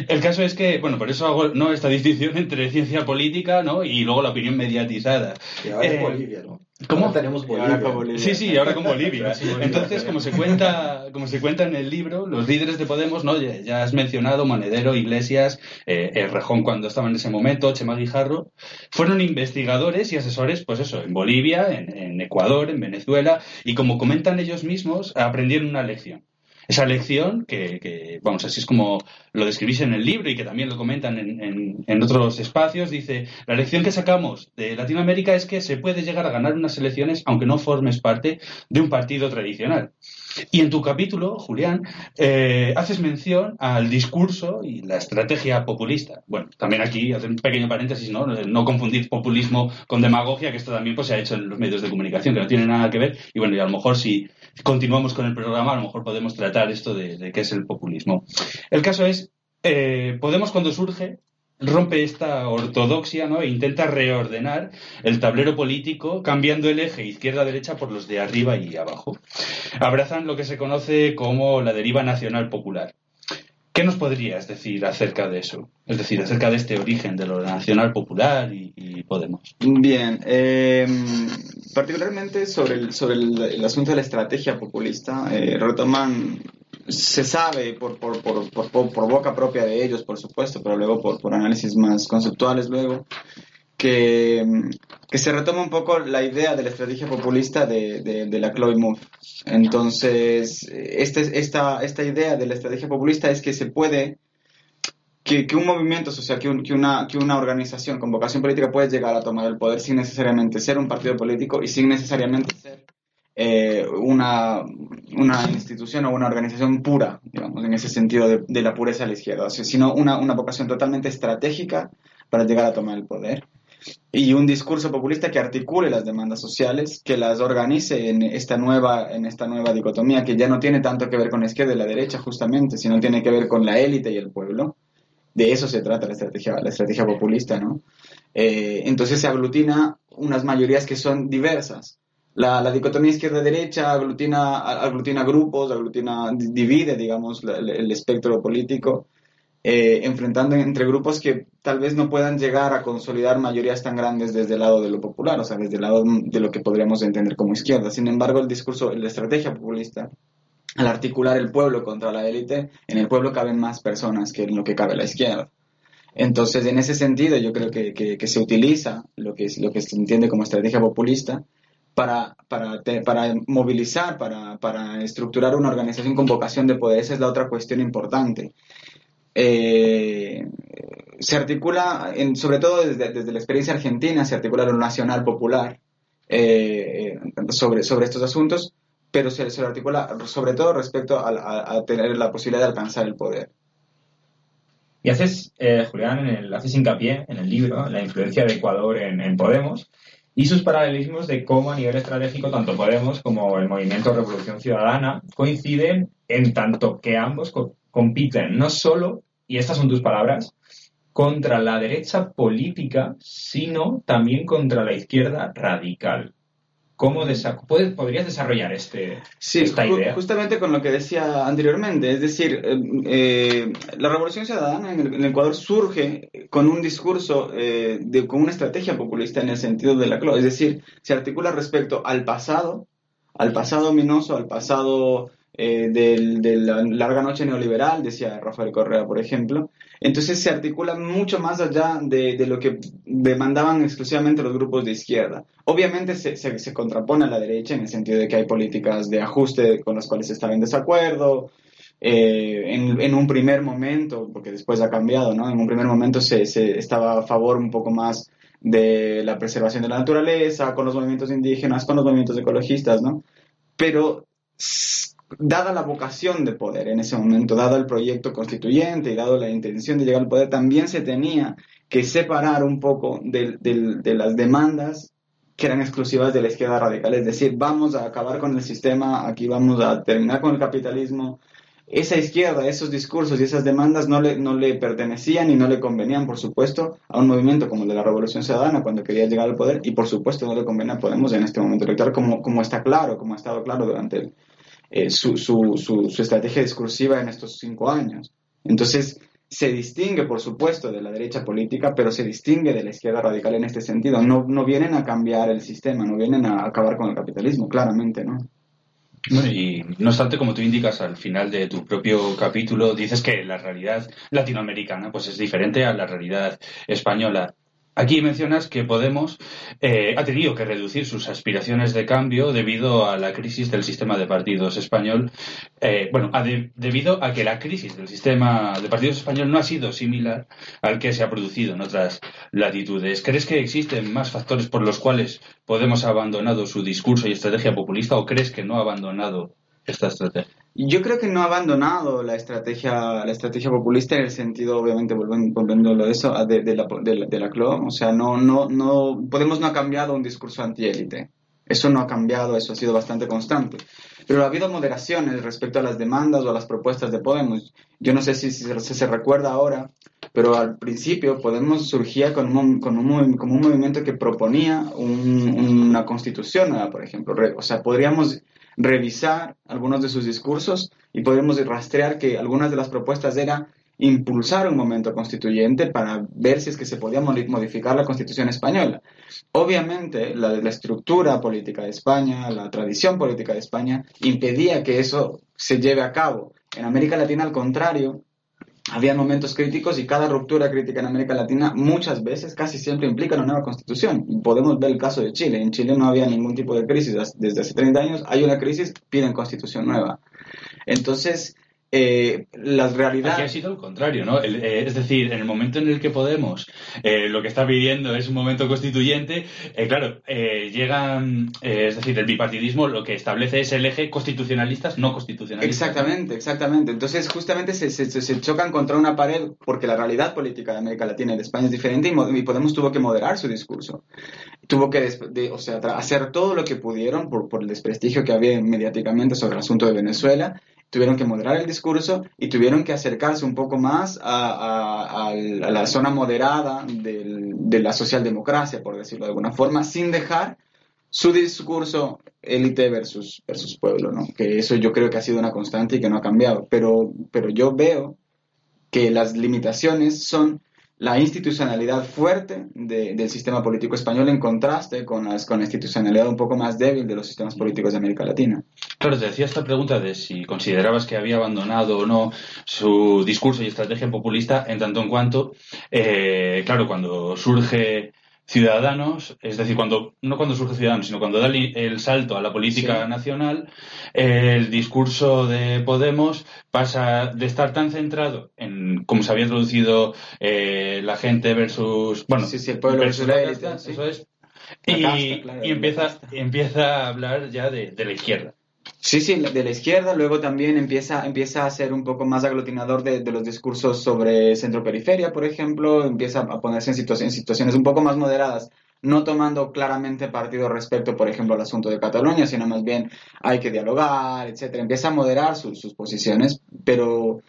[SPEAKER 8] el caso es que, bueno, por eso hago ¿no? esta distinción entre ciencia política ¿no? y luego la opinión mediatizada.
[SPEAKER 9] Y ahora eh, Bolivia, ¿no?
[SPEAKER 8] ¿Cómo?
[SPEAKER 9] tenemos Bolivia.
[SPEAKER 8] Sí, sí, ahora con Bolivia. Entonces, como se cuenta, como se cuenta en el libro, los líderes de Podemos, ¿no? Ya, has mencionado Monedero, Iglesias, eh, el Rejón cuando estaba en ese momento, Chema Guijarro, fueron investigadores y asesores, pues eso, en Bolivia, en, en Ecuador, en Venezuela, y como comentan ellos mismos, aprendieron una lección esa lección, que, vamos, así es como lo describís en el libro y que también lo comentan en, en, otros espacios, dice, la lección que sacamos de Latinoamérica es que se puede llegar a ganar unas elecciones aunque no formes parte de un partido tradicional. Y en tu capítulo, Julián, eh, haces mención al discurso y la estrategia populista. Bueno, también aquí hacer un pequeño paréntesis, ¿no? No confundir populismo con demagogia, que esto también pues, se ha hecho en los medios de comunicación, que no tiene nada que ver. Y bueno, y a lo mejor si continuamos con el programa, a lo mejor podemos tratar esto de, qué es el populismo. El caso es, eh, Podemos cuando surge rompe esta ortodoxia ¿no? e intenta reordenar el tablero político cambiando el eje izquierda-derecha por los de arriba y abajo. Abrazan lo que se conoce como la deriva nacional popular. ¿Qué nos podrías decir acerca de eso? Es decir, acerca de este origen de lo nacional popular y, Podemos.
[SPEAKER 10] Bien, eh, particularmente sobre, el, sobre el, asunto de la estrategia populista, eh, retoman se sabe por, por, por, por, boca propia de ellos, por supuesto, pero luego por, análisis más conceptuales luego, que, se retoma un poco la idea de la estrategia populista de, de, la Chloe Mouffe. Entonces, este, esta, esta idea de la estrategia populista es que se puede, que, un movimiento social, que, que, una, que una organización con vocación política puede llegar a tomar el poder sin necesariamente ser un partido político y sin necesariamente ser eh, una, una, institución o una organización pura, digamos, en ese sentido de, la pureza a la izquierda, sino una, una, vocación totalmente estratégica para llegar a tomar el poder. Y un discurso populista que articule las demandas sociales, que las organice en esta nueva, en esta nueva dicotomía que ya no tiene tanto que ver con la izquierda y la derecha, justamente, sino tiene que ver con la élite y el pueblo. De eso se trata la estrategia, la estrategia populista, ¿no? Eh, entonces se aglutina unas mayorías que son diversas, la, la dicotomía izquierda-derecha aglutina, aglutina grupos, aglutina, divide, digamos, el, el espectro político, eh, enfrentando entre grupos que tal vez no puedan llegar a consolidar mayorías tan grandes desde el lado de lo popular, o sea, desde el lado de lo que podríamos entender como izquierda. Sin embargo, el discurso, la estrategia populista, al articular el pueblo contra la élite, en el pueblo caben más personas que en lo que cabe la izquierda. Entonces, en ese sentido, yo creo que, que, se utiliza lo que, lo que se entiende como estrategia populista para, para, para movilizar, para, para, estructurar una organización con vocación de poder. Esa es la otra cuestión importante. Eh, se articula, en, sobre todo desde, desde, la experiencia argentina, se articula lo nacional popular eh, sobre, sobre estos asuntos, pero se, se articula sobre todo respecto a, a, tener la posibilidad de alcanzar el poder.
[SPEAKER 7] Y haces, eh, Julián, en el, haces hincapié en el libro, la influencia de Ecuador en, en Podemos, y sus paralelismos de cómo a nivel estratégico tanto Podemos como el movimiento Revolución Ciudadana coinciden en tanto que ambos co compiten no solo, y estas son tus palabras, contra la derecha política, sino también contra la izquierda radical. ¿Cómo desa ¿Puedes, ¿Podrías desarrollar este,
[SPEAKER 10] sí,
[SPEAKER 7] esta idea?
[SPEAKER 10] justamente con lo que decía anteriormente. Es decir, eh, eh, la Revolución Ciudadana en, el, en, Ecuador surge con un discurso, eh, de, con una estrategia populista en el sentido de la. Es decir, se articula respecto al pasado, al pasado ominoso, al pasado eh, del, de la larga noche neoliberal, decía Rafael Correa, por ejemplo. Entonces se articula mucho más allá de, de lo que demandaban exclusivamente los grupos de izquierda. Obviamente se, se, se, contrapone a la derecha en el sentido de que hay políticas de ajuste con las cuales se está en desacuerdo. Eh, en, en, un primer momento, porque después ha cambiado, ¿no? En un primer momento se, se estaba a favor un poco más de la preservación de la naturaleza, con los movimientos indígenas, con los movimientos ecologistas, ¿no? Pero dada la vocación de poder en ese momento, dado el proyecto constituyente y dado la intención de llegar al poder, también se tenía que separar un poco de, de, de, las demandas que eran exclusivas de la izquierda radical, es decir, vamos a acabar con el sistema, aquí vamos a terminar con el capitalismo. Esa izquierda, esos discursos y esas demandas no le, no le pertenecían y no le convenían, por supuesto, a un movimiento como el de la Revolución Ciudadana cuando quería llegar al poder y, por supuesto, no le convenía a Podemos en este momento electoral, como, como está claro, como ha estado claro durante el, eh, su, su, su, estrategia discursiva en estos cinco años. Entonces, se distingue, por supuesto, de la derecha política, pero se distingue de la izquierda radical en este sentido. No, no vienen a cambiar el sistema, no vienen a acabar con el capitalismo, claramente, ¿no?
[SPEAKER 8] Y no obstante, como tú indicas al final de tu propio capítulo, dices que la realidad latinoamericana pues es diferente a la realidad española. Aquí mencionas que Podemos eh, ha tenido que reducir sus aspiraciones de cambio debido a la crisis del sistema de partidos español. Eh, bueno, a de, debido a que la crisis del sistema de partidos español no ha sido similar al que se ha producido en otras latitudes. ¿Crees que existen más factores por los cuales Podemos ha abandonado su discurso y estrategia populista o crees que no ha abandonado esta estrategia?
[SPEAKER 10] Yo creo que no ha abandonado la estrategia, la estrategia populista en el sentido, obviamente, volviendo, a eso, de, de, la, de, la, de la CLO. O sea, no, no, no, Podemos no ha cambiado un discurso antiélite. Eso no ha cambiado, eso ha sido bastante constante. Pero ha habido moderaciones respecto a las demandas o a las propuestas de Podemos. Yo no sé si, si se recuerda ahora, pero al principio Podemos surgía con un, con un, como un movimiento que proponía un, una constitución por ejemplo. O sea, podríamos revisar algunos de sus discursos y podemos rastrear que algunas de las propuestas era impulsar un momento constituyente para ver si es que se podía modificar la constitución española. Obviamente, la, la, estructura política de España, la tradición política de España, impedía que eso se lleve a cabo. En América Latina, al contrario, había momentos críticos y cada ruptura crítica en América Latina muchas veces, casi siempre implica una nueva constitución. Y podemos ver el caso de Chile. En Chile no había ningún tipo de crisis desde hace 30 años. Hay una crisis, piden constitución nueva. Entonces, eh, las realidades...
[SPEAKER 8] Aquí ha sido el contrario, ¿no? El, eh, es decir, en el momento en el que Podemos eh, lo que está pidiendo es un momento constituyente, eh, claro, llegan, es decir, el bipartidismo lo que establece es el eje constitucionalistas, no constitucionalistas.
[SPEAKER 10] Exactamente, exactamente. Entonces, justamente se, se, se, chocan contra una pared porque la realidad política de América Latina y de España es diferente y, y Podemos tuvo que moderar su discurso. Tuvo que, de, o sea, hacer todo lo que pudieron por, por el desprestigio que había mediáticamente sobre el asunto de Venezuela tuvieron que moderar el discurso y tuvieron que acercarse un poco más a, a, la zona moderada del, de la socialdemocracia, por decirlo de alguna forma, sin dejar su discurso élite versus, versus pueblo, ¿no? Que eso yo creo que ha sido una constante y que no ha cambiado. Pero, pero yo veo que las limitaciones son la institucionalidad fuerte del sistema político español en contraste con, las, con la institucionalidad un poco más débil de los sistemas políticos de América Latina.
[SPEAKER 8] Claro, te decía esta pregunta de si considerabas que había abandonado o no su discurso y estrategia populista en tanto en cuanto, eh, claro, cuando surge Ciudadanos, es decir, cuando no cuando surge Ciudadanos, sino cuando da el salto a la política nacional, el discurso de Podemos pasa de estar tan centrado en cómo se había introducido eh, la gente versus, bueno,
[SPEAKER 10] el pueblo versus, la élite,
[SPEAKER 8] eso es, y, empieza, empieza a hablar ya de la izquierda.
[SPEAKER 10] Sí, sí, de la izquierda, luego también empieza, empieza a ser un poco más aglutinador de, los discursos sobre centro-periferia, por ejemplo, empieza a ponerse en, situaciones, un poco más moderadas, no tomando claramente partido respecto, por ejemplo, al asunto de Cataluña, sino más bien hay que dialogar, etcétera. Empieza a moderar sus posiciones, pero,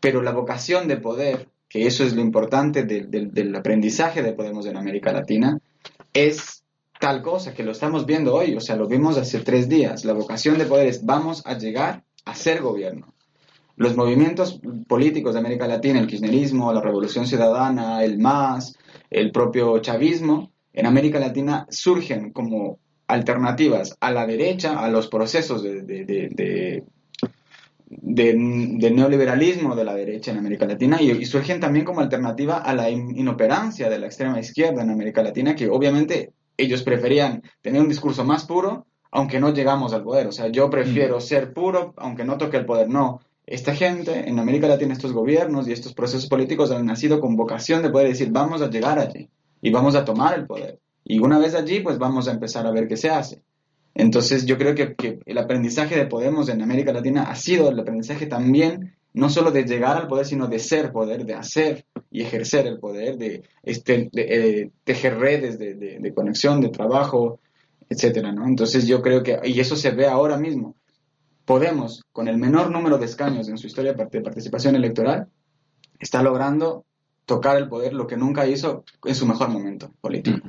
[SPEAKER 10] pero la vocación de poder, que eso es lo importante del aprendizaje de Podemos en América Latina, es tal cosa que lo estamos viendo hoy, o sea, lo vimos hace tres días. La vocación de poder es vamos a llegar a ser gobierno. Los movimientos políticos de América Latina, el kirchnerismo, la revolución ciudadana, el MAS, el propio chavismo, en América Latina surgen como alternativas a la derecha, a los procesos de, de, neoliberalismo de la derecha en América Latina y, surgen también como alternativa a la inoperancia de la extrema izquierda en América Latina, que obviamente ellos preferían tener un discurso más puro, aunque no llegamos al poder. O sea, yo prefiero mm. ser puro, aunque no toque el poder. No, esta gente en América Latina, estos gobiernos y estos procesos políticos han nacido con vocación de poder decir, vamos a llegar allí y vamos a tomar el poder. Y una vez allí, pues vamos a empezar a ver qué se hace. Entonces, yo creo que, que el aprendizaje de Podemos en América Latina ha sido el aprendizaje también no solo de llegar al poder, sino de ser poder, de hacer y ejercer el poder, de, este, eh, tejer redes de, conexión, de trabajo, etcétera, ¿no? Entonces yo creo que, y eso se ve ahora mismo, Podemos, con el menor número de escaños en su historia de participación electoral, está logrando tocar el poder, lo que nunca hizo en su mejor momento político.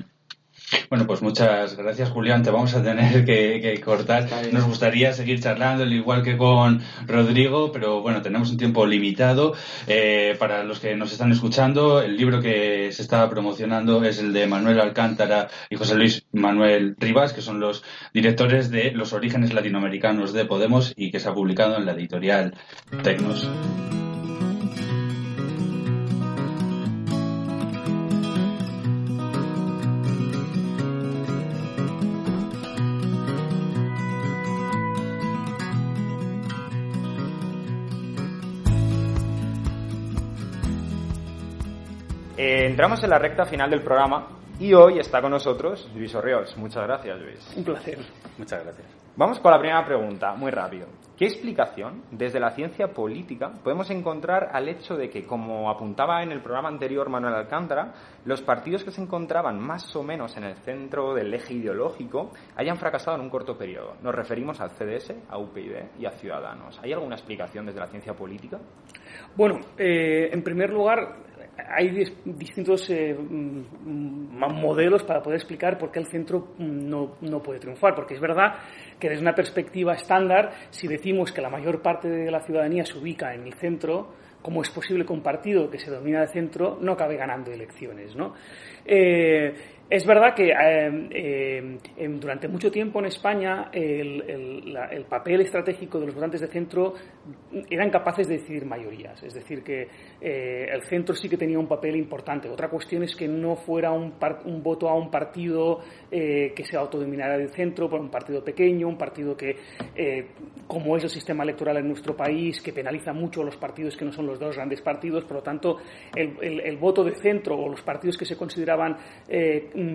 [SPEAKER 8] Bueno, pues muchas gracias, Julián. Te vamos a tener que, cortar. Nos gustaría seguir charlando, al igual que con Rodrigo, pero bueno, tenemos un tiempo limitado. Eh, para los que nos están escuchando, el libro que se está promocionando es el de Manuel Alcántara y José Luis Manuel Rivas, que son los directores de Los orígenes latinoamericanos de Podemos y que se ha publicado en la editorial Tecnos.
[SPEAKER 11] Eh, entramos en la recta final del programa y hoy está con nosotros Luis Orriols. Muchas gracias, Luis.
[SPEAKER 3] Un placer.
[SPEAKER 11] Muchas gracias. Vamos con la primera pregunta, muy rápido. ¿Qué explicación desde la ciencia política podemos encontrar al hecho de que, como apuntaba en el programa anterior Manuel Alcántara, los partidos que se encontraban más o menos en el centro del eje ideológico hayan fracasado en un corto periodo? Nos referimos al CDS, a UPyD y a Ciudadanos. ¿Hay alguna explicación desde la ciencia política?
[SPEAKER 3] Bueno, eh, en primer lugar, hay distintos eh, mm, modelos para poder explicar por qué el centro no, no, puede triunfar, porque es verdad que desde una perspectiva estándar, si decimos que la mayor parte de la ciudadanía se ubica en el centro, ¿cómo es posible que un partido que se domina de centro no acabe ganando elecciones? ¿no? Eh, es verdad que eh, eh, durante mucho tiempo en España el, papel estratégico de los votantes de centro eran capaces de decidir mayorías. Es decir, que eh, el centro sí que tenía un papel importante. Otra cuestión es que no fuera un, voto a un partido que se autodominara del centro, por un partido pequeño, un partido que, como es el sistema electoral en nuestro país, que penaliza mucho a los partidos que no son los dos grandes partidos. Por lo tanto, el, voto de centro o los partidos que se consideraban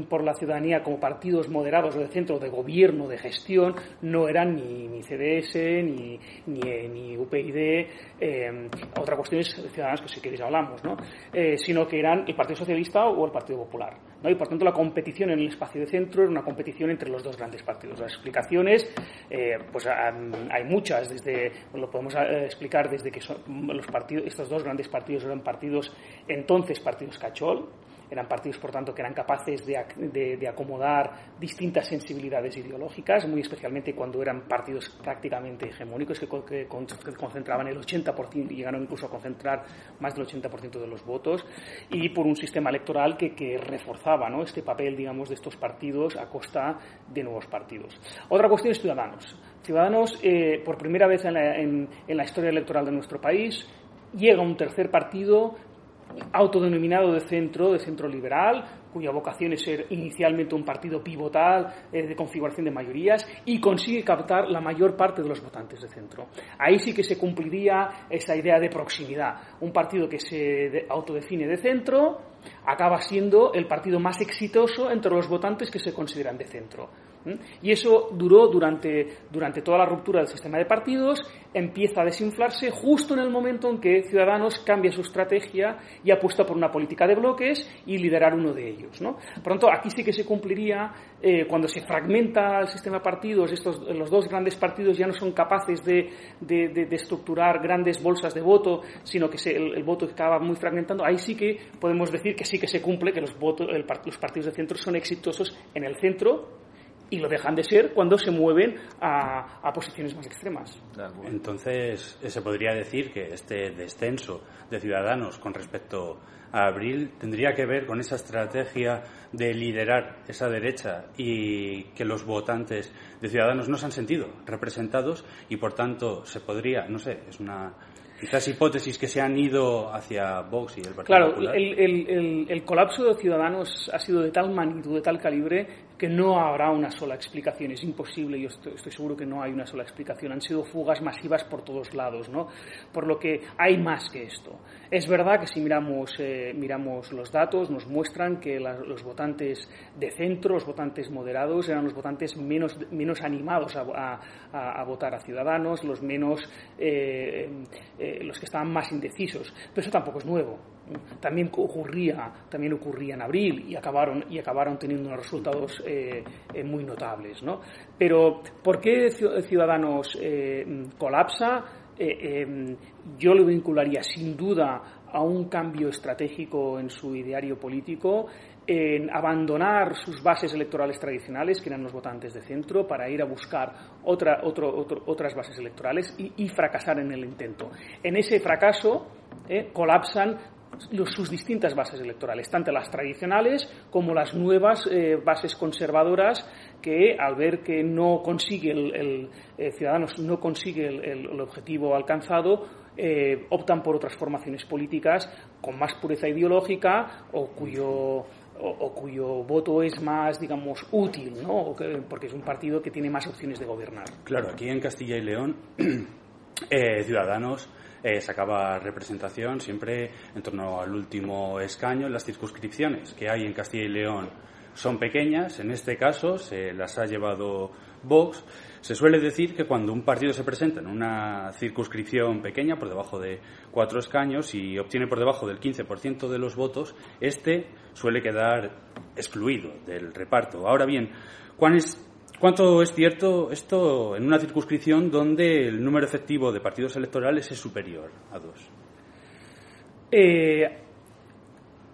[SPEAKER 3] por la ciudadanía como partidos moderados o de centro de gobierno, de gestión, no eran ni, CDS, ni, ni, eh, UPyD, eh, otra cuestión es Ciudadanos, que si queréis hablamos, ¿no? Eh, sino que eran el Partido Socialista o el Partido Popular. ¿no? Y por tanto la competición en el espacio de centro era una competición entre los dos grandes partidos. Las explicaciones, pues hay muchas, desde, lo podemos explicar desde que son los partidos, estos dos grandes partidos eran partidos, entonces partidos cachol, eran partidos, por tanto, que eran capaces de, acomodar distintas sensibilidades ideológicas, muy especialmente cuando eran partidos prácticamente hegemónicos que, concentraban el 80% y llegaron incluso a concentrar más del 80% de los votos, y por un sistema electoral que, reforzaba ¿no? este papel, digamos, de estos partidos a costa de nuevos partidos. Otra cuestión es Ciudadanos. Ciudadanos, eh, por primera vez en la, historia electoral de nuestro país, llega un tercer partido autodenominado de centro, de centro liberal, cuya vocación es ser inicialmente un partido pivotal eh, de configuración de mayorías y consigue captar la mayor parte de los votantes de centro. Ahí sí que se cumpliría esa idea de proximidad. Un partido que se autodefine de centro acaba siendo el partido más exitoso entre los votantes que se consideran de centro. Y eso duró durante, durante toda la ruptura del sistema de partidos, empieza a desinflarse justo en el momento en que Ciudadanos cambia su estrategia y apuesta por una política de bloques y liderar uno de ellos. ¿no? Por tanto, aquí sí que se cumpliría, eh, cuando se fragmenta el sistema de partidos, estos, los dos grandes partidos ya no son capaces de, estructurar grandes bolsas de voto, sino que el, voto acaba muy fragmentando, ahí sí que podemos decir que sí que se cumple, que los, votos, los partidos de centro son exitosos en el centro y lo dejan de ser cuando se mueven a, posiciones más extremas.
[SPEAKER 8] Entonces, se podría decir que este descenso de ciudadanos con respecto a abril tendría que ver con esa estrategia de liderar esa derecha y que los votantes de ciudadanos no se han sentido representados y por tanto se podría, no sé, es una Quizás hipótesis que se han ido hacia Vox y el Partido
[SPEAKER 3] claro,
[SPEAKER 8] Popular.
[SPEAKER 3] El, el, el, colapso de Ciudadanos ha sido de tal magnitud, de tal calibre, que no habrá una sola explicación. Es imposible, yo estoy, estoy, seguro que no hay una sola explicación. Han sido fugas masivas por todos lados, ¿no? Por lo que hay más que esto. Es verdad que si miramos, eh, miramos los datos, nos muestran que los votantes de centro, los votantes moderados, eran los votantes menos, menos animados a, a, votar a Ciudadanos, los menos. Eh, eh, los que estaban más indecisos. Pero eso tampoco es nuevo. También ocurría, también ocurría en abril y acabaron, y acabaron teniendo unos resultados muy notables. ¿no? Pero, ¿por qué Ciudadanos colapsa? Yo lo vincularía sin duda a un cambio estratégico en su ideario político en abandonar sus bases electorales tradicionales, que eran los votantes de centro, para ir a buscar otra, otras bases electorales y, fracasar en el intento. En ese fracaso eh, colapsan sus distintas bases electorales, tanto las tradicionales como las nuevas eh, bases conservadoras que al ver que no consigue el, eh, Ciudadanos no consigue el, objetivo alcanzado, optan por otras formaciones políticas con más pureza ideológica o cuyo o, cuyo voto es más, digamos, útil, ¿no? porque es un partido que tiene más opciones de gobernar.
[SPEAKER 8] Claro, aquí en Castilla y León, eh, Ciudadanos eh, sacaba representación siempre en torno al último escaño. Las circunscripciones que hay en Castilla y León son pequeñas, en este caso se las ha llevado Vox. Se suele decir que cuando un partido se presenta en una circunscripción pequeña, por debajo de cuatro escaños, y obtiene por debajo del 15% de los votos, este suele quedar excluido del reparto. Ahora bien, ¿cuánto es cierto esto en una circunscripción donde el número efectivo de partidos electorales es superior a dos?
[SPEAKER 3] Eh,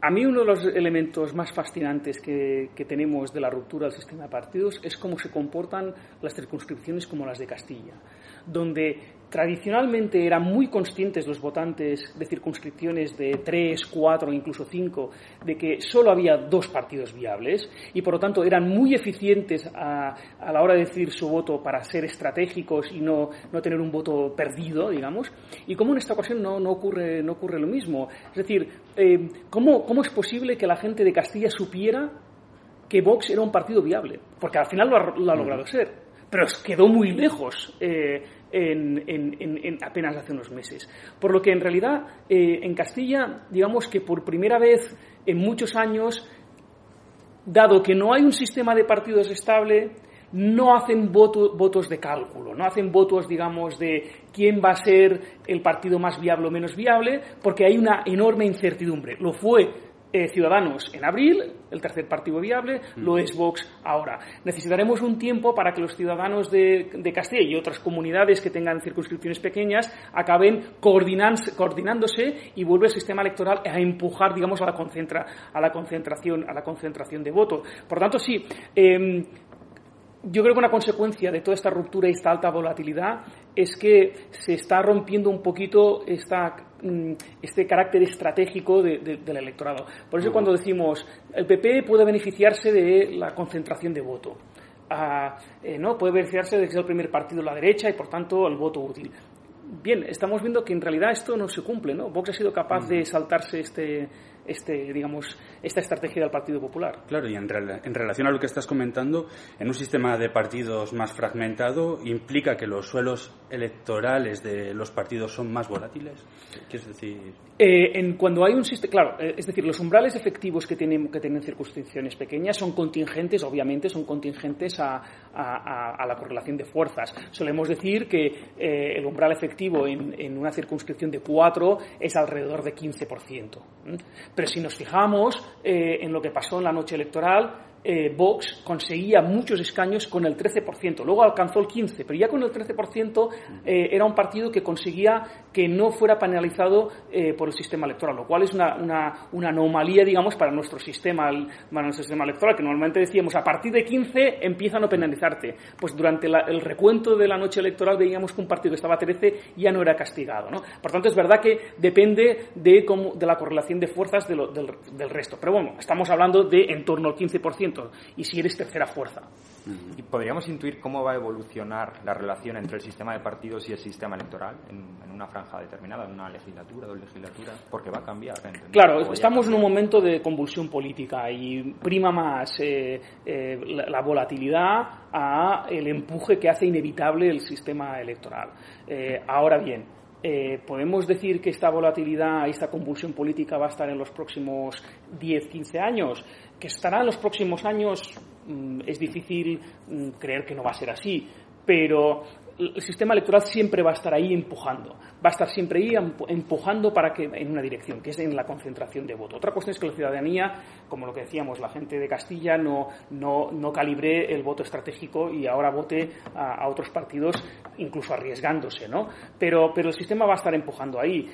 [SPEAKER 3] a mí uno de los elementos más fascinantes que, tenemos de la ruptura del sistema de partidos es cómo se comportan las circunscripciones como las de Castilla, donde tradicionalmente eran muy conscientes los votantes de circunscripciones de tres, cuatro, incluso cinco, de que solo había dos partidos viables y por lo tanto eran muy eficientes a, la hora de decidir su voto para ser estratégicos y no, tener un voto perdido, digamos. Y cómo en esta ocasión no, ocurre, no ocurre lo mismo. Es decir, eh, ¿cómo, ¿cómo es posible que la gente de Castilla supiera que Vox era un partido viable? Porque al final lo ha, logrado ser pero quedó muy lejos eh, en, apenas hace unos meses. Por lo que en realidad eh, en Castilla, digamos que por primera vez en muchos años, dado que no hay un sistema de partidos estable, no hacen votos de cálculo, no hacen votos, digamos, de quién va a ser el partido más viable o menos viable, porque hay una enorme incertidumbre. Lo fue eh, Ciudadanos en abril, el tercer partido viable,
[SPEAKER 12] Mm.
[SPEAKER 3] lo es Vox ahora. Necesitaremos un tiempo para que los ciudadanos de, de Castilla y otras comunidades que tengan circunscripciones pequeñas acaben coordinándose, y vuelve el sistema electoral a empujar, digamos, a la, concentra, a la concentración, a la concentración de voto. Por tanto, sí. em, yo creo que una consecuencia de toda esta ruptura y esta alta volatilidad es que se está rompiendo un poquito esta, este carácter estratégico de- de- del electorado. Por eso cuando decimos el PP puede beneficiarse de la concentración de voto. Ah, eh, ¿no? Puede beneficiarse de que sea el primer partido de la derecha y por tanto el voto útil. Bien, estamos viendo que en realidad esto no se cumple, ¿no? Vox ha sido capaz de saltarse este, este, digamos, esta estrategia del Partido Popular.
[SPEAKER 12] Claro, y en, en relación a lo que estás comentando, en un sistema de partidos más fragmentado, ¿implica que los suelos electorales de los partidos son más volátiles? ¿Quieres decir?
[SPEAKER 3] Eh, en cuando hay un sistema, claro, eh, es decir, los umbrales efectivos que tienen, que tienen circunscripciones pequeñas son contingentes, obviamente, son contingentes a, a- a- la correlación de fuerzas. Solemos decir que eh, el umbral efectivo en, en una circunscripción de 4 es alrededor de 15%. ¿m? Pero si nos fijamos en lo que pasó en la noche electoral, Vox conseguía muchos escaños con el 13%, luego alcanzó el 15%, pero ya con el 13% eh, era un partido que conseguía que no fuera penalizado eh, por el sistema electoral, lo cual es una, una- una anomalía, digamos, para nuestro sistema, para nuestro sistema electoral, que normalmente decíamos a partir de 15 empiezan a penalizarte. Pues durante la- el recuento de la noche electoral veíamos que un partido que estaba a 13 ya no era castigado. ¿no? Por tanto, es verdad que depende de, cómo- de la correlación de fuerzas de lo- del, del resto. Pero bueno, estamos hablando de en torno al 15% y si eres tercera fuerza.
[SPEAKER 11] ¿Y podríamos intuir cómo va a evolucionar la relación entre el sistema de partidos y el sistema electoral en, en una franja determinada, en una legislatura, dos legislaturas? Porque va a cambiar. ¿entendés?
[SPEAKER 3] Claro, estamos en un momento de convulsión política y prima más eh, eh, la, la volatilidad a el empuje que hace inevitable el sistema electoral. Eh, ahora bien, eh, podemos decir que esta volatilidad, esta convulsión política va a estar en los próximos 10, 15 años, que estará en los próximos años, es difícil mm, creer que no va a ser así, pero el sistema electoral siempre va a estar ahí empujando, va a estar siempre ahí empu- empujando para que en una dirección, que es en la concentración de voto. Otra cuestión es que la ciudadanía, como lo que decíamos, la gente de Castilla no, no, no calibre el voto estratégico y ahora vote a, a otros partidos, incluso arriesgándose, ¿no? Pero, pero el sistema va a estar empujando ahí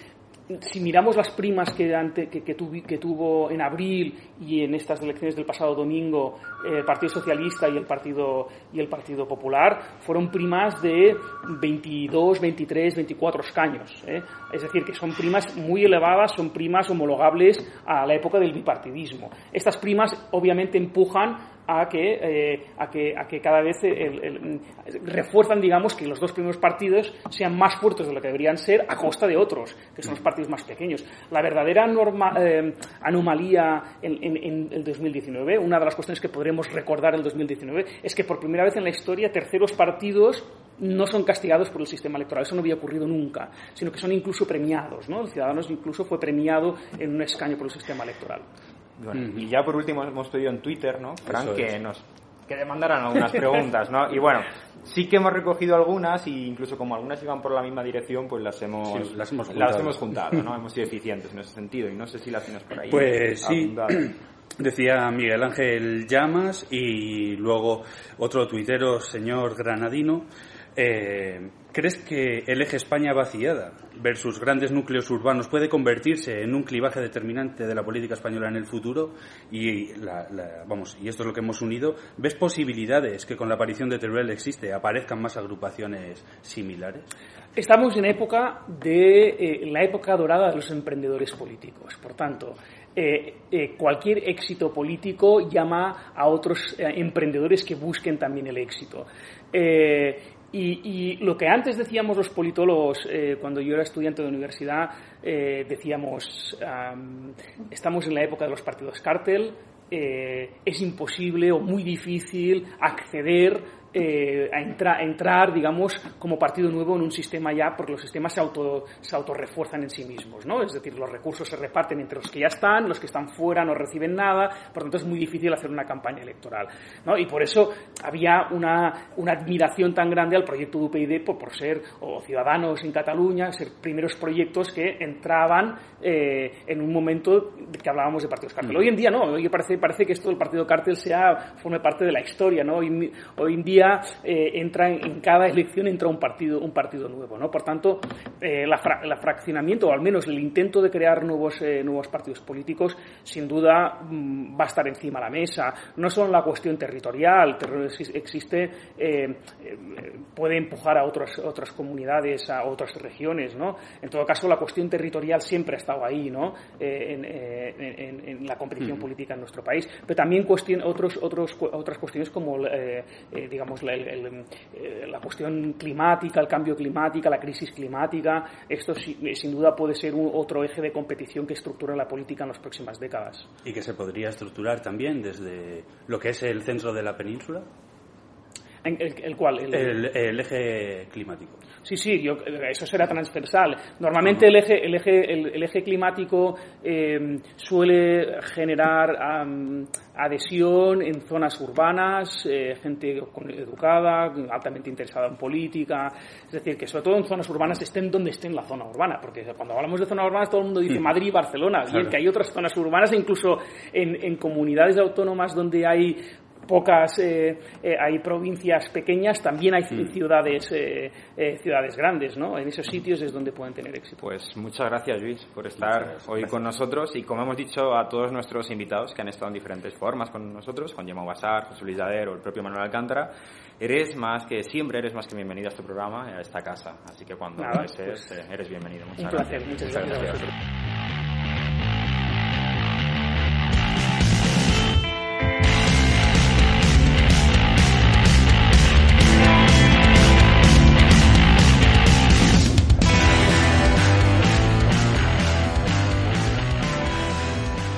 [SPEAKER 3] si miramos las primas que, tuvo en abril y en estas elecciones del pasado domingo eh, el Partido Socialista y el Partido y el Partido Popular fueron primas de 22, 23, 24 escaños. ¿eh? Es decir, que son primas muy elevadas, son primas homologables a la época del bipartidismo. Estas primas obviamente empujan a que, eh, a que, a que cada vez el- refuerzan, digamos, que los dos primeros partidos sean más fuertes de lo que deberían ser a costa de otros, que son los partidos más pequeños. La verdadera eh, anomalía en, en- en el 2019, una de las cuestiones que podremos recordar el 2019, es que por primera vez en la historia terceros partidos no son castigados por el sistema electoral. Eso no había ocurrido nunca, sino que son incluso premiados. ¿no? El Ciudadanos incluso fue premiado en un escaño por el sistema electoral.
[SPEAKER 11] Bueno, Y ya por último hemos pedido en Twitter, ¿no, Frank, que nos que demandaran algunas preguntas, ¿no? Y bueno, sí que hemos recogido algunas y incluso como algunas iban por la misma dirección, pues las hemos
[SPEAKER 12] Sí, las hemos juntado.
[SPEAKER 11] hemos juntado, ¿no? hemos sido eficientes en ese sentido y no sé si las tienes por ahí.
[SPEAKER 12] Pues sí, decía Miguel Ángel Llamas y luego otro tuitero, señor Granadino. eh, ¿Crees que el eje España vaciada versus grandes núcleos urbanos puede convertirse en un clivaje determinante de la política española en el futuro? Y, la- la- vamos, y esto es lo que hemos unido. ¿Ves posibilidades que con la aparición de Teruel existe aparezcan más agrupaciones similares?
[SPEAKER 3] Estamos en época de eh, la época dorada de los emprendedores políticos. Por tanto, eh, eh, cualquier éxito político llama a otros emprendedores que busquen también el éxito. Y, y lo que antes decíamos los politólogos, eh, cuando yo era estudiante de universidad, eh, decíamos, am, estamos en la época de los partidos cártel, eh, es imposible o muy difícil acceder eh, a, entrar, digamos, como partido nuevo en un sistema ya, porque los sistemas se, auto, se autorrefuerzan en sí mismos, ¿no? Es decir, los recursos se reparten entre los que ya están, los que están fuera no reciben nada, por lo tanto es muy difícil hacer una campaña electoral, ¿no? Y por eso había una, una admiración tan grande al proyecto de UPyD por, por ser, o Ciudadanos en Cataluña, ser primeros proyectos que entraban eh, en un momento que hablábamos de partidos cártel. Mm. Hoy en día no, hoy parece, parece que esto del partido cártel sea, forme parte de la historia, ¿no? Hoy, hoy en día eh, entra en, cada elección entra un partido, un partido nuevo, ¿no? Por tanto, eh, la, fraccionamiento, o al menos el intento de crear nuevos, nuevos partidos políticos, sin duda mm, va a estar encima de la mesa. No solo la cuestión territorial, existe, puede empujar a otras, otras comunidades, a otras regiones, ¿no? En todo caso, la cuestión territorial siempre ha estado ahí, ¿no? en, la competición política en nuestro país, pero también otros, otros, otras cuestiones como, eh, eh, digamos, eh, la, cuestión climática, el cambio climático, la crisis climática. Esto sin duda puede ser un, otro eje de competición que estructura la política en las próximas décadas.
[SPEAKER 12] Y que se podría estructurar también desde lo que es el centro de la península.
[SPEAKER 3] ¿El, cual
[SPEAKER 12] El, eje climático.
[SPEAKER 3] Sí, sí, yo, eso será transversal. Normalmente el eje, el eje, el, eje climático eh, suele generar adhesión en zonas urbanas, eh, gente educada, altamente interesada en política. Es decir, que sobre todo en zonas urbanas estén donde esté en la zona urbana, porque cuando hablamos de zonas urbanas todo el mundo dice Madrid y Barcelona, y que hay otras zonas urbanas incluso en, en comunidades autónomas donde hay pocas eh, eh, hay provincias pequeñas, también hay mm. ciudades eh, ciudades grandes, ¿no? En esos sitios es donde pueden tener éxito.
[SPEAKER 11] Pues muchas gracias, Luis, por estar hoy con nosotros y como hemos dicho a todos nuestros invitados que han estado en diferentes formas con nosotros, con Gemma Basar, José Luis Dader o el propio Manuel Alcántara, eres más que siempre eres más que bienvenido a este programa, a esta casa, así que cuando Nada, pues, eres bienvenido. Muchas
[SPEAKER 3] un placer, muchas, gracias.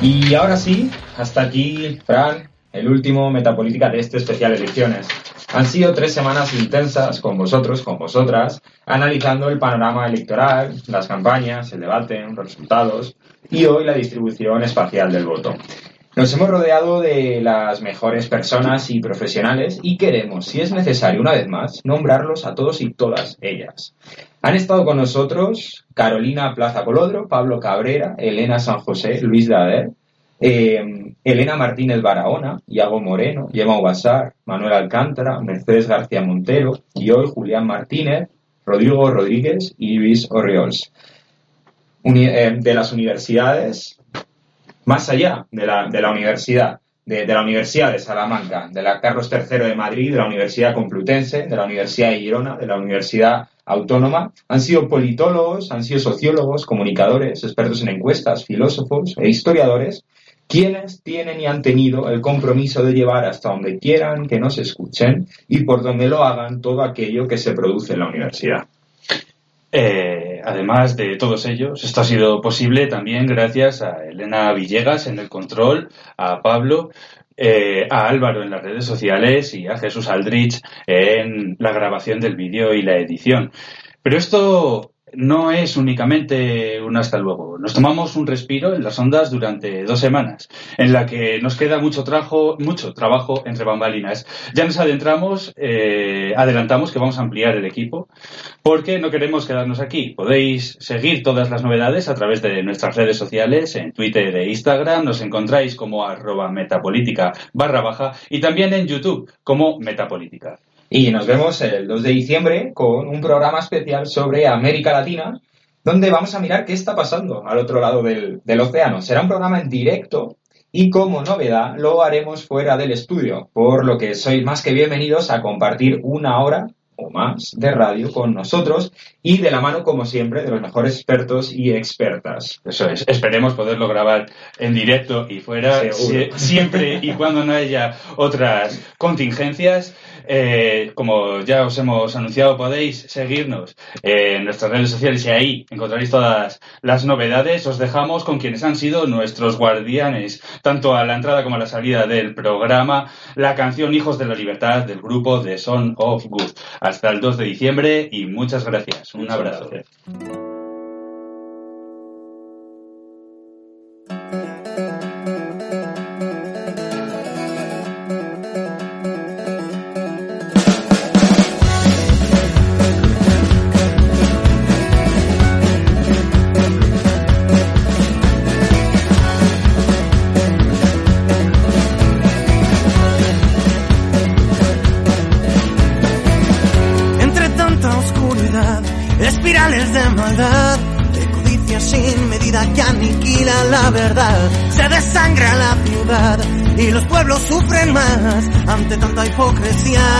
[SPEAKER 7] Y ahora sí, hasta aquí, Fran, el último Metapolítica de este especial Elecciones. Han sido tres semanas intensas con vosotros, con vosotras, analizando el panorama electoral, las campañas, el debate, los resultados y hoy la distribución espacial del voto. Nos hemos rodeado de las mejores personas y profesionales y queremos, si es necesario una vez más, nombrarlos a todos y todas ellas. Han estado con nosotros Carolina Plaza Colodro, Pablo Cabrera, Elena San José, Luis Dader, eh, Elena Martínez Barahona, Iago Moreno, Gemma Ubasar, Manuel Alcántara, Mercedes García Montero y hoy Julián Martínez, Rodrigo Rodríguez y Luis Orriols. Eh, de las universidades más allá de la, de la universidad, de, la Universidad de Salamanca, de la Carlos III de Madrid, de la Universidad Complutense, de la Universidad de Girona, de la Universidad Autónoma, han sido politólogos, han sido sociólogos, comunicadores, expertos en encuestas, filósofos e historiadores, quienes tienen y han tenido el compromiso de llevar hasta donde quieran que nos escuchen y por donde lo hagan todo aquello que se produce en la universidad.
[SPEAKER 8] Eh, además de todos ellos, esto ha sido posible también gracias a Elena Villegas en el control, a Pablo, eh, a Álvaro en las redes sociales y a Jesús Aldrich en la grabación del vídeo y la edición. Pero esto no es únicamente un hasta luego. Nos tomamos un respiro en las ondas durante dos semanas, en la que nos queda mucho, trabajo, mucho trabajo entre bambalinas. Ya nos adentramos, eh, adelantamos que vamos a ampliar el equipo, porque no queremos quedarnos aquí. Podéis seguir todas las novedades a través de nuestras redes sociales, en Twitter e Instagram, nos encontráis como arroba metapolítica barra baja y también en YouTube como metapolítica.
[SPEAKER 7] Y nos vemos el 2 de diciembre con un programa especial sobre América Latina, donde vamos a mirar qué está pasando al otro lado del, del océano. Será un programa en directo y como novedad lo haremos fuera del estudio, por lo que sois más que bienvenidos a compartir una hora o más de radio con nosotros y de la mano, como siempre, de los mejores expertos y expertas.
[SPEAKER 8] Eso es, esperemos poderlo grabar en directo y fuera, siempre y cuando no haya otras contingencias. Eh, como ya os hemos anunciado, podéis seguirnos en nuestras redes sociales y ahí encontraréis todas las novedades. Os dejamos con quienes han sido nuestros guardianes, tanto a la entrada como a la salida del programa, la canción Hijos de la Libertad del grupo The Son of Good. Hasta el 2 de diciembre y muchas gracias. Un abrazo.
[SPEAKER 13] tanta hipocresía.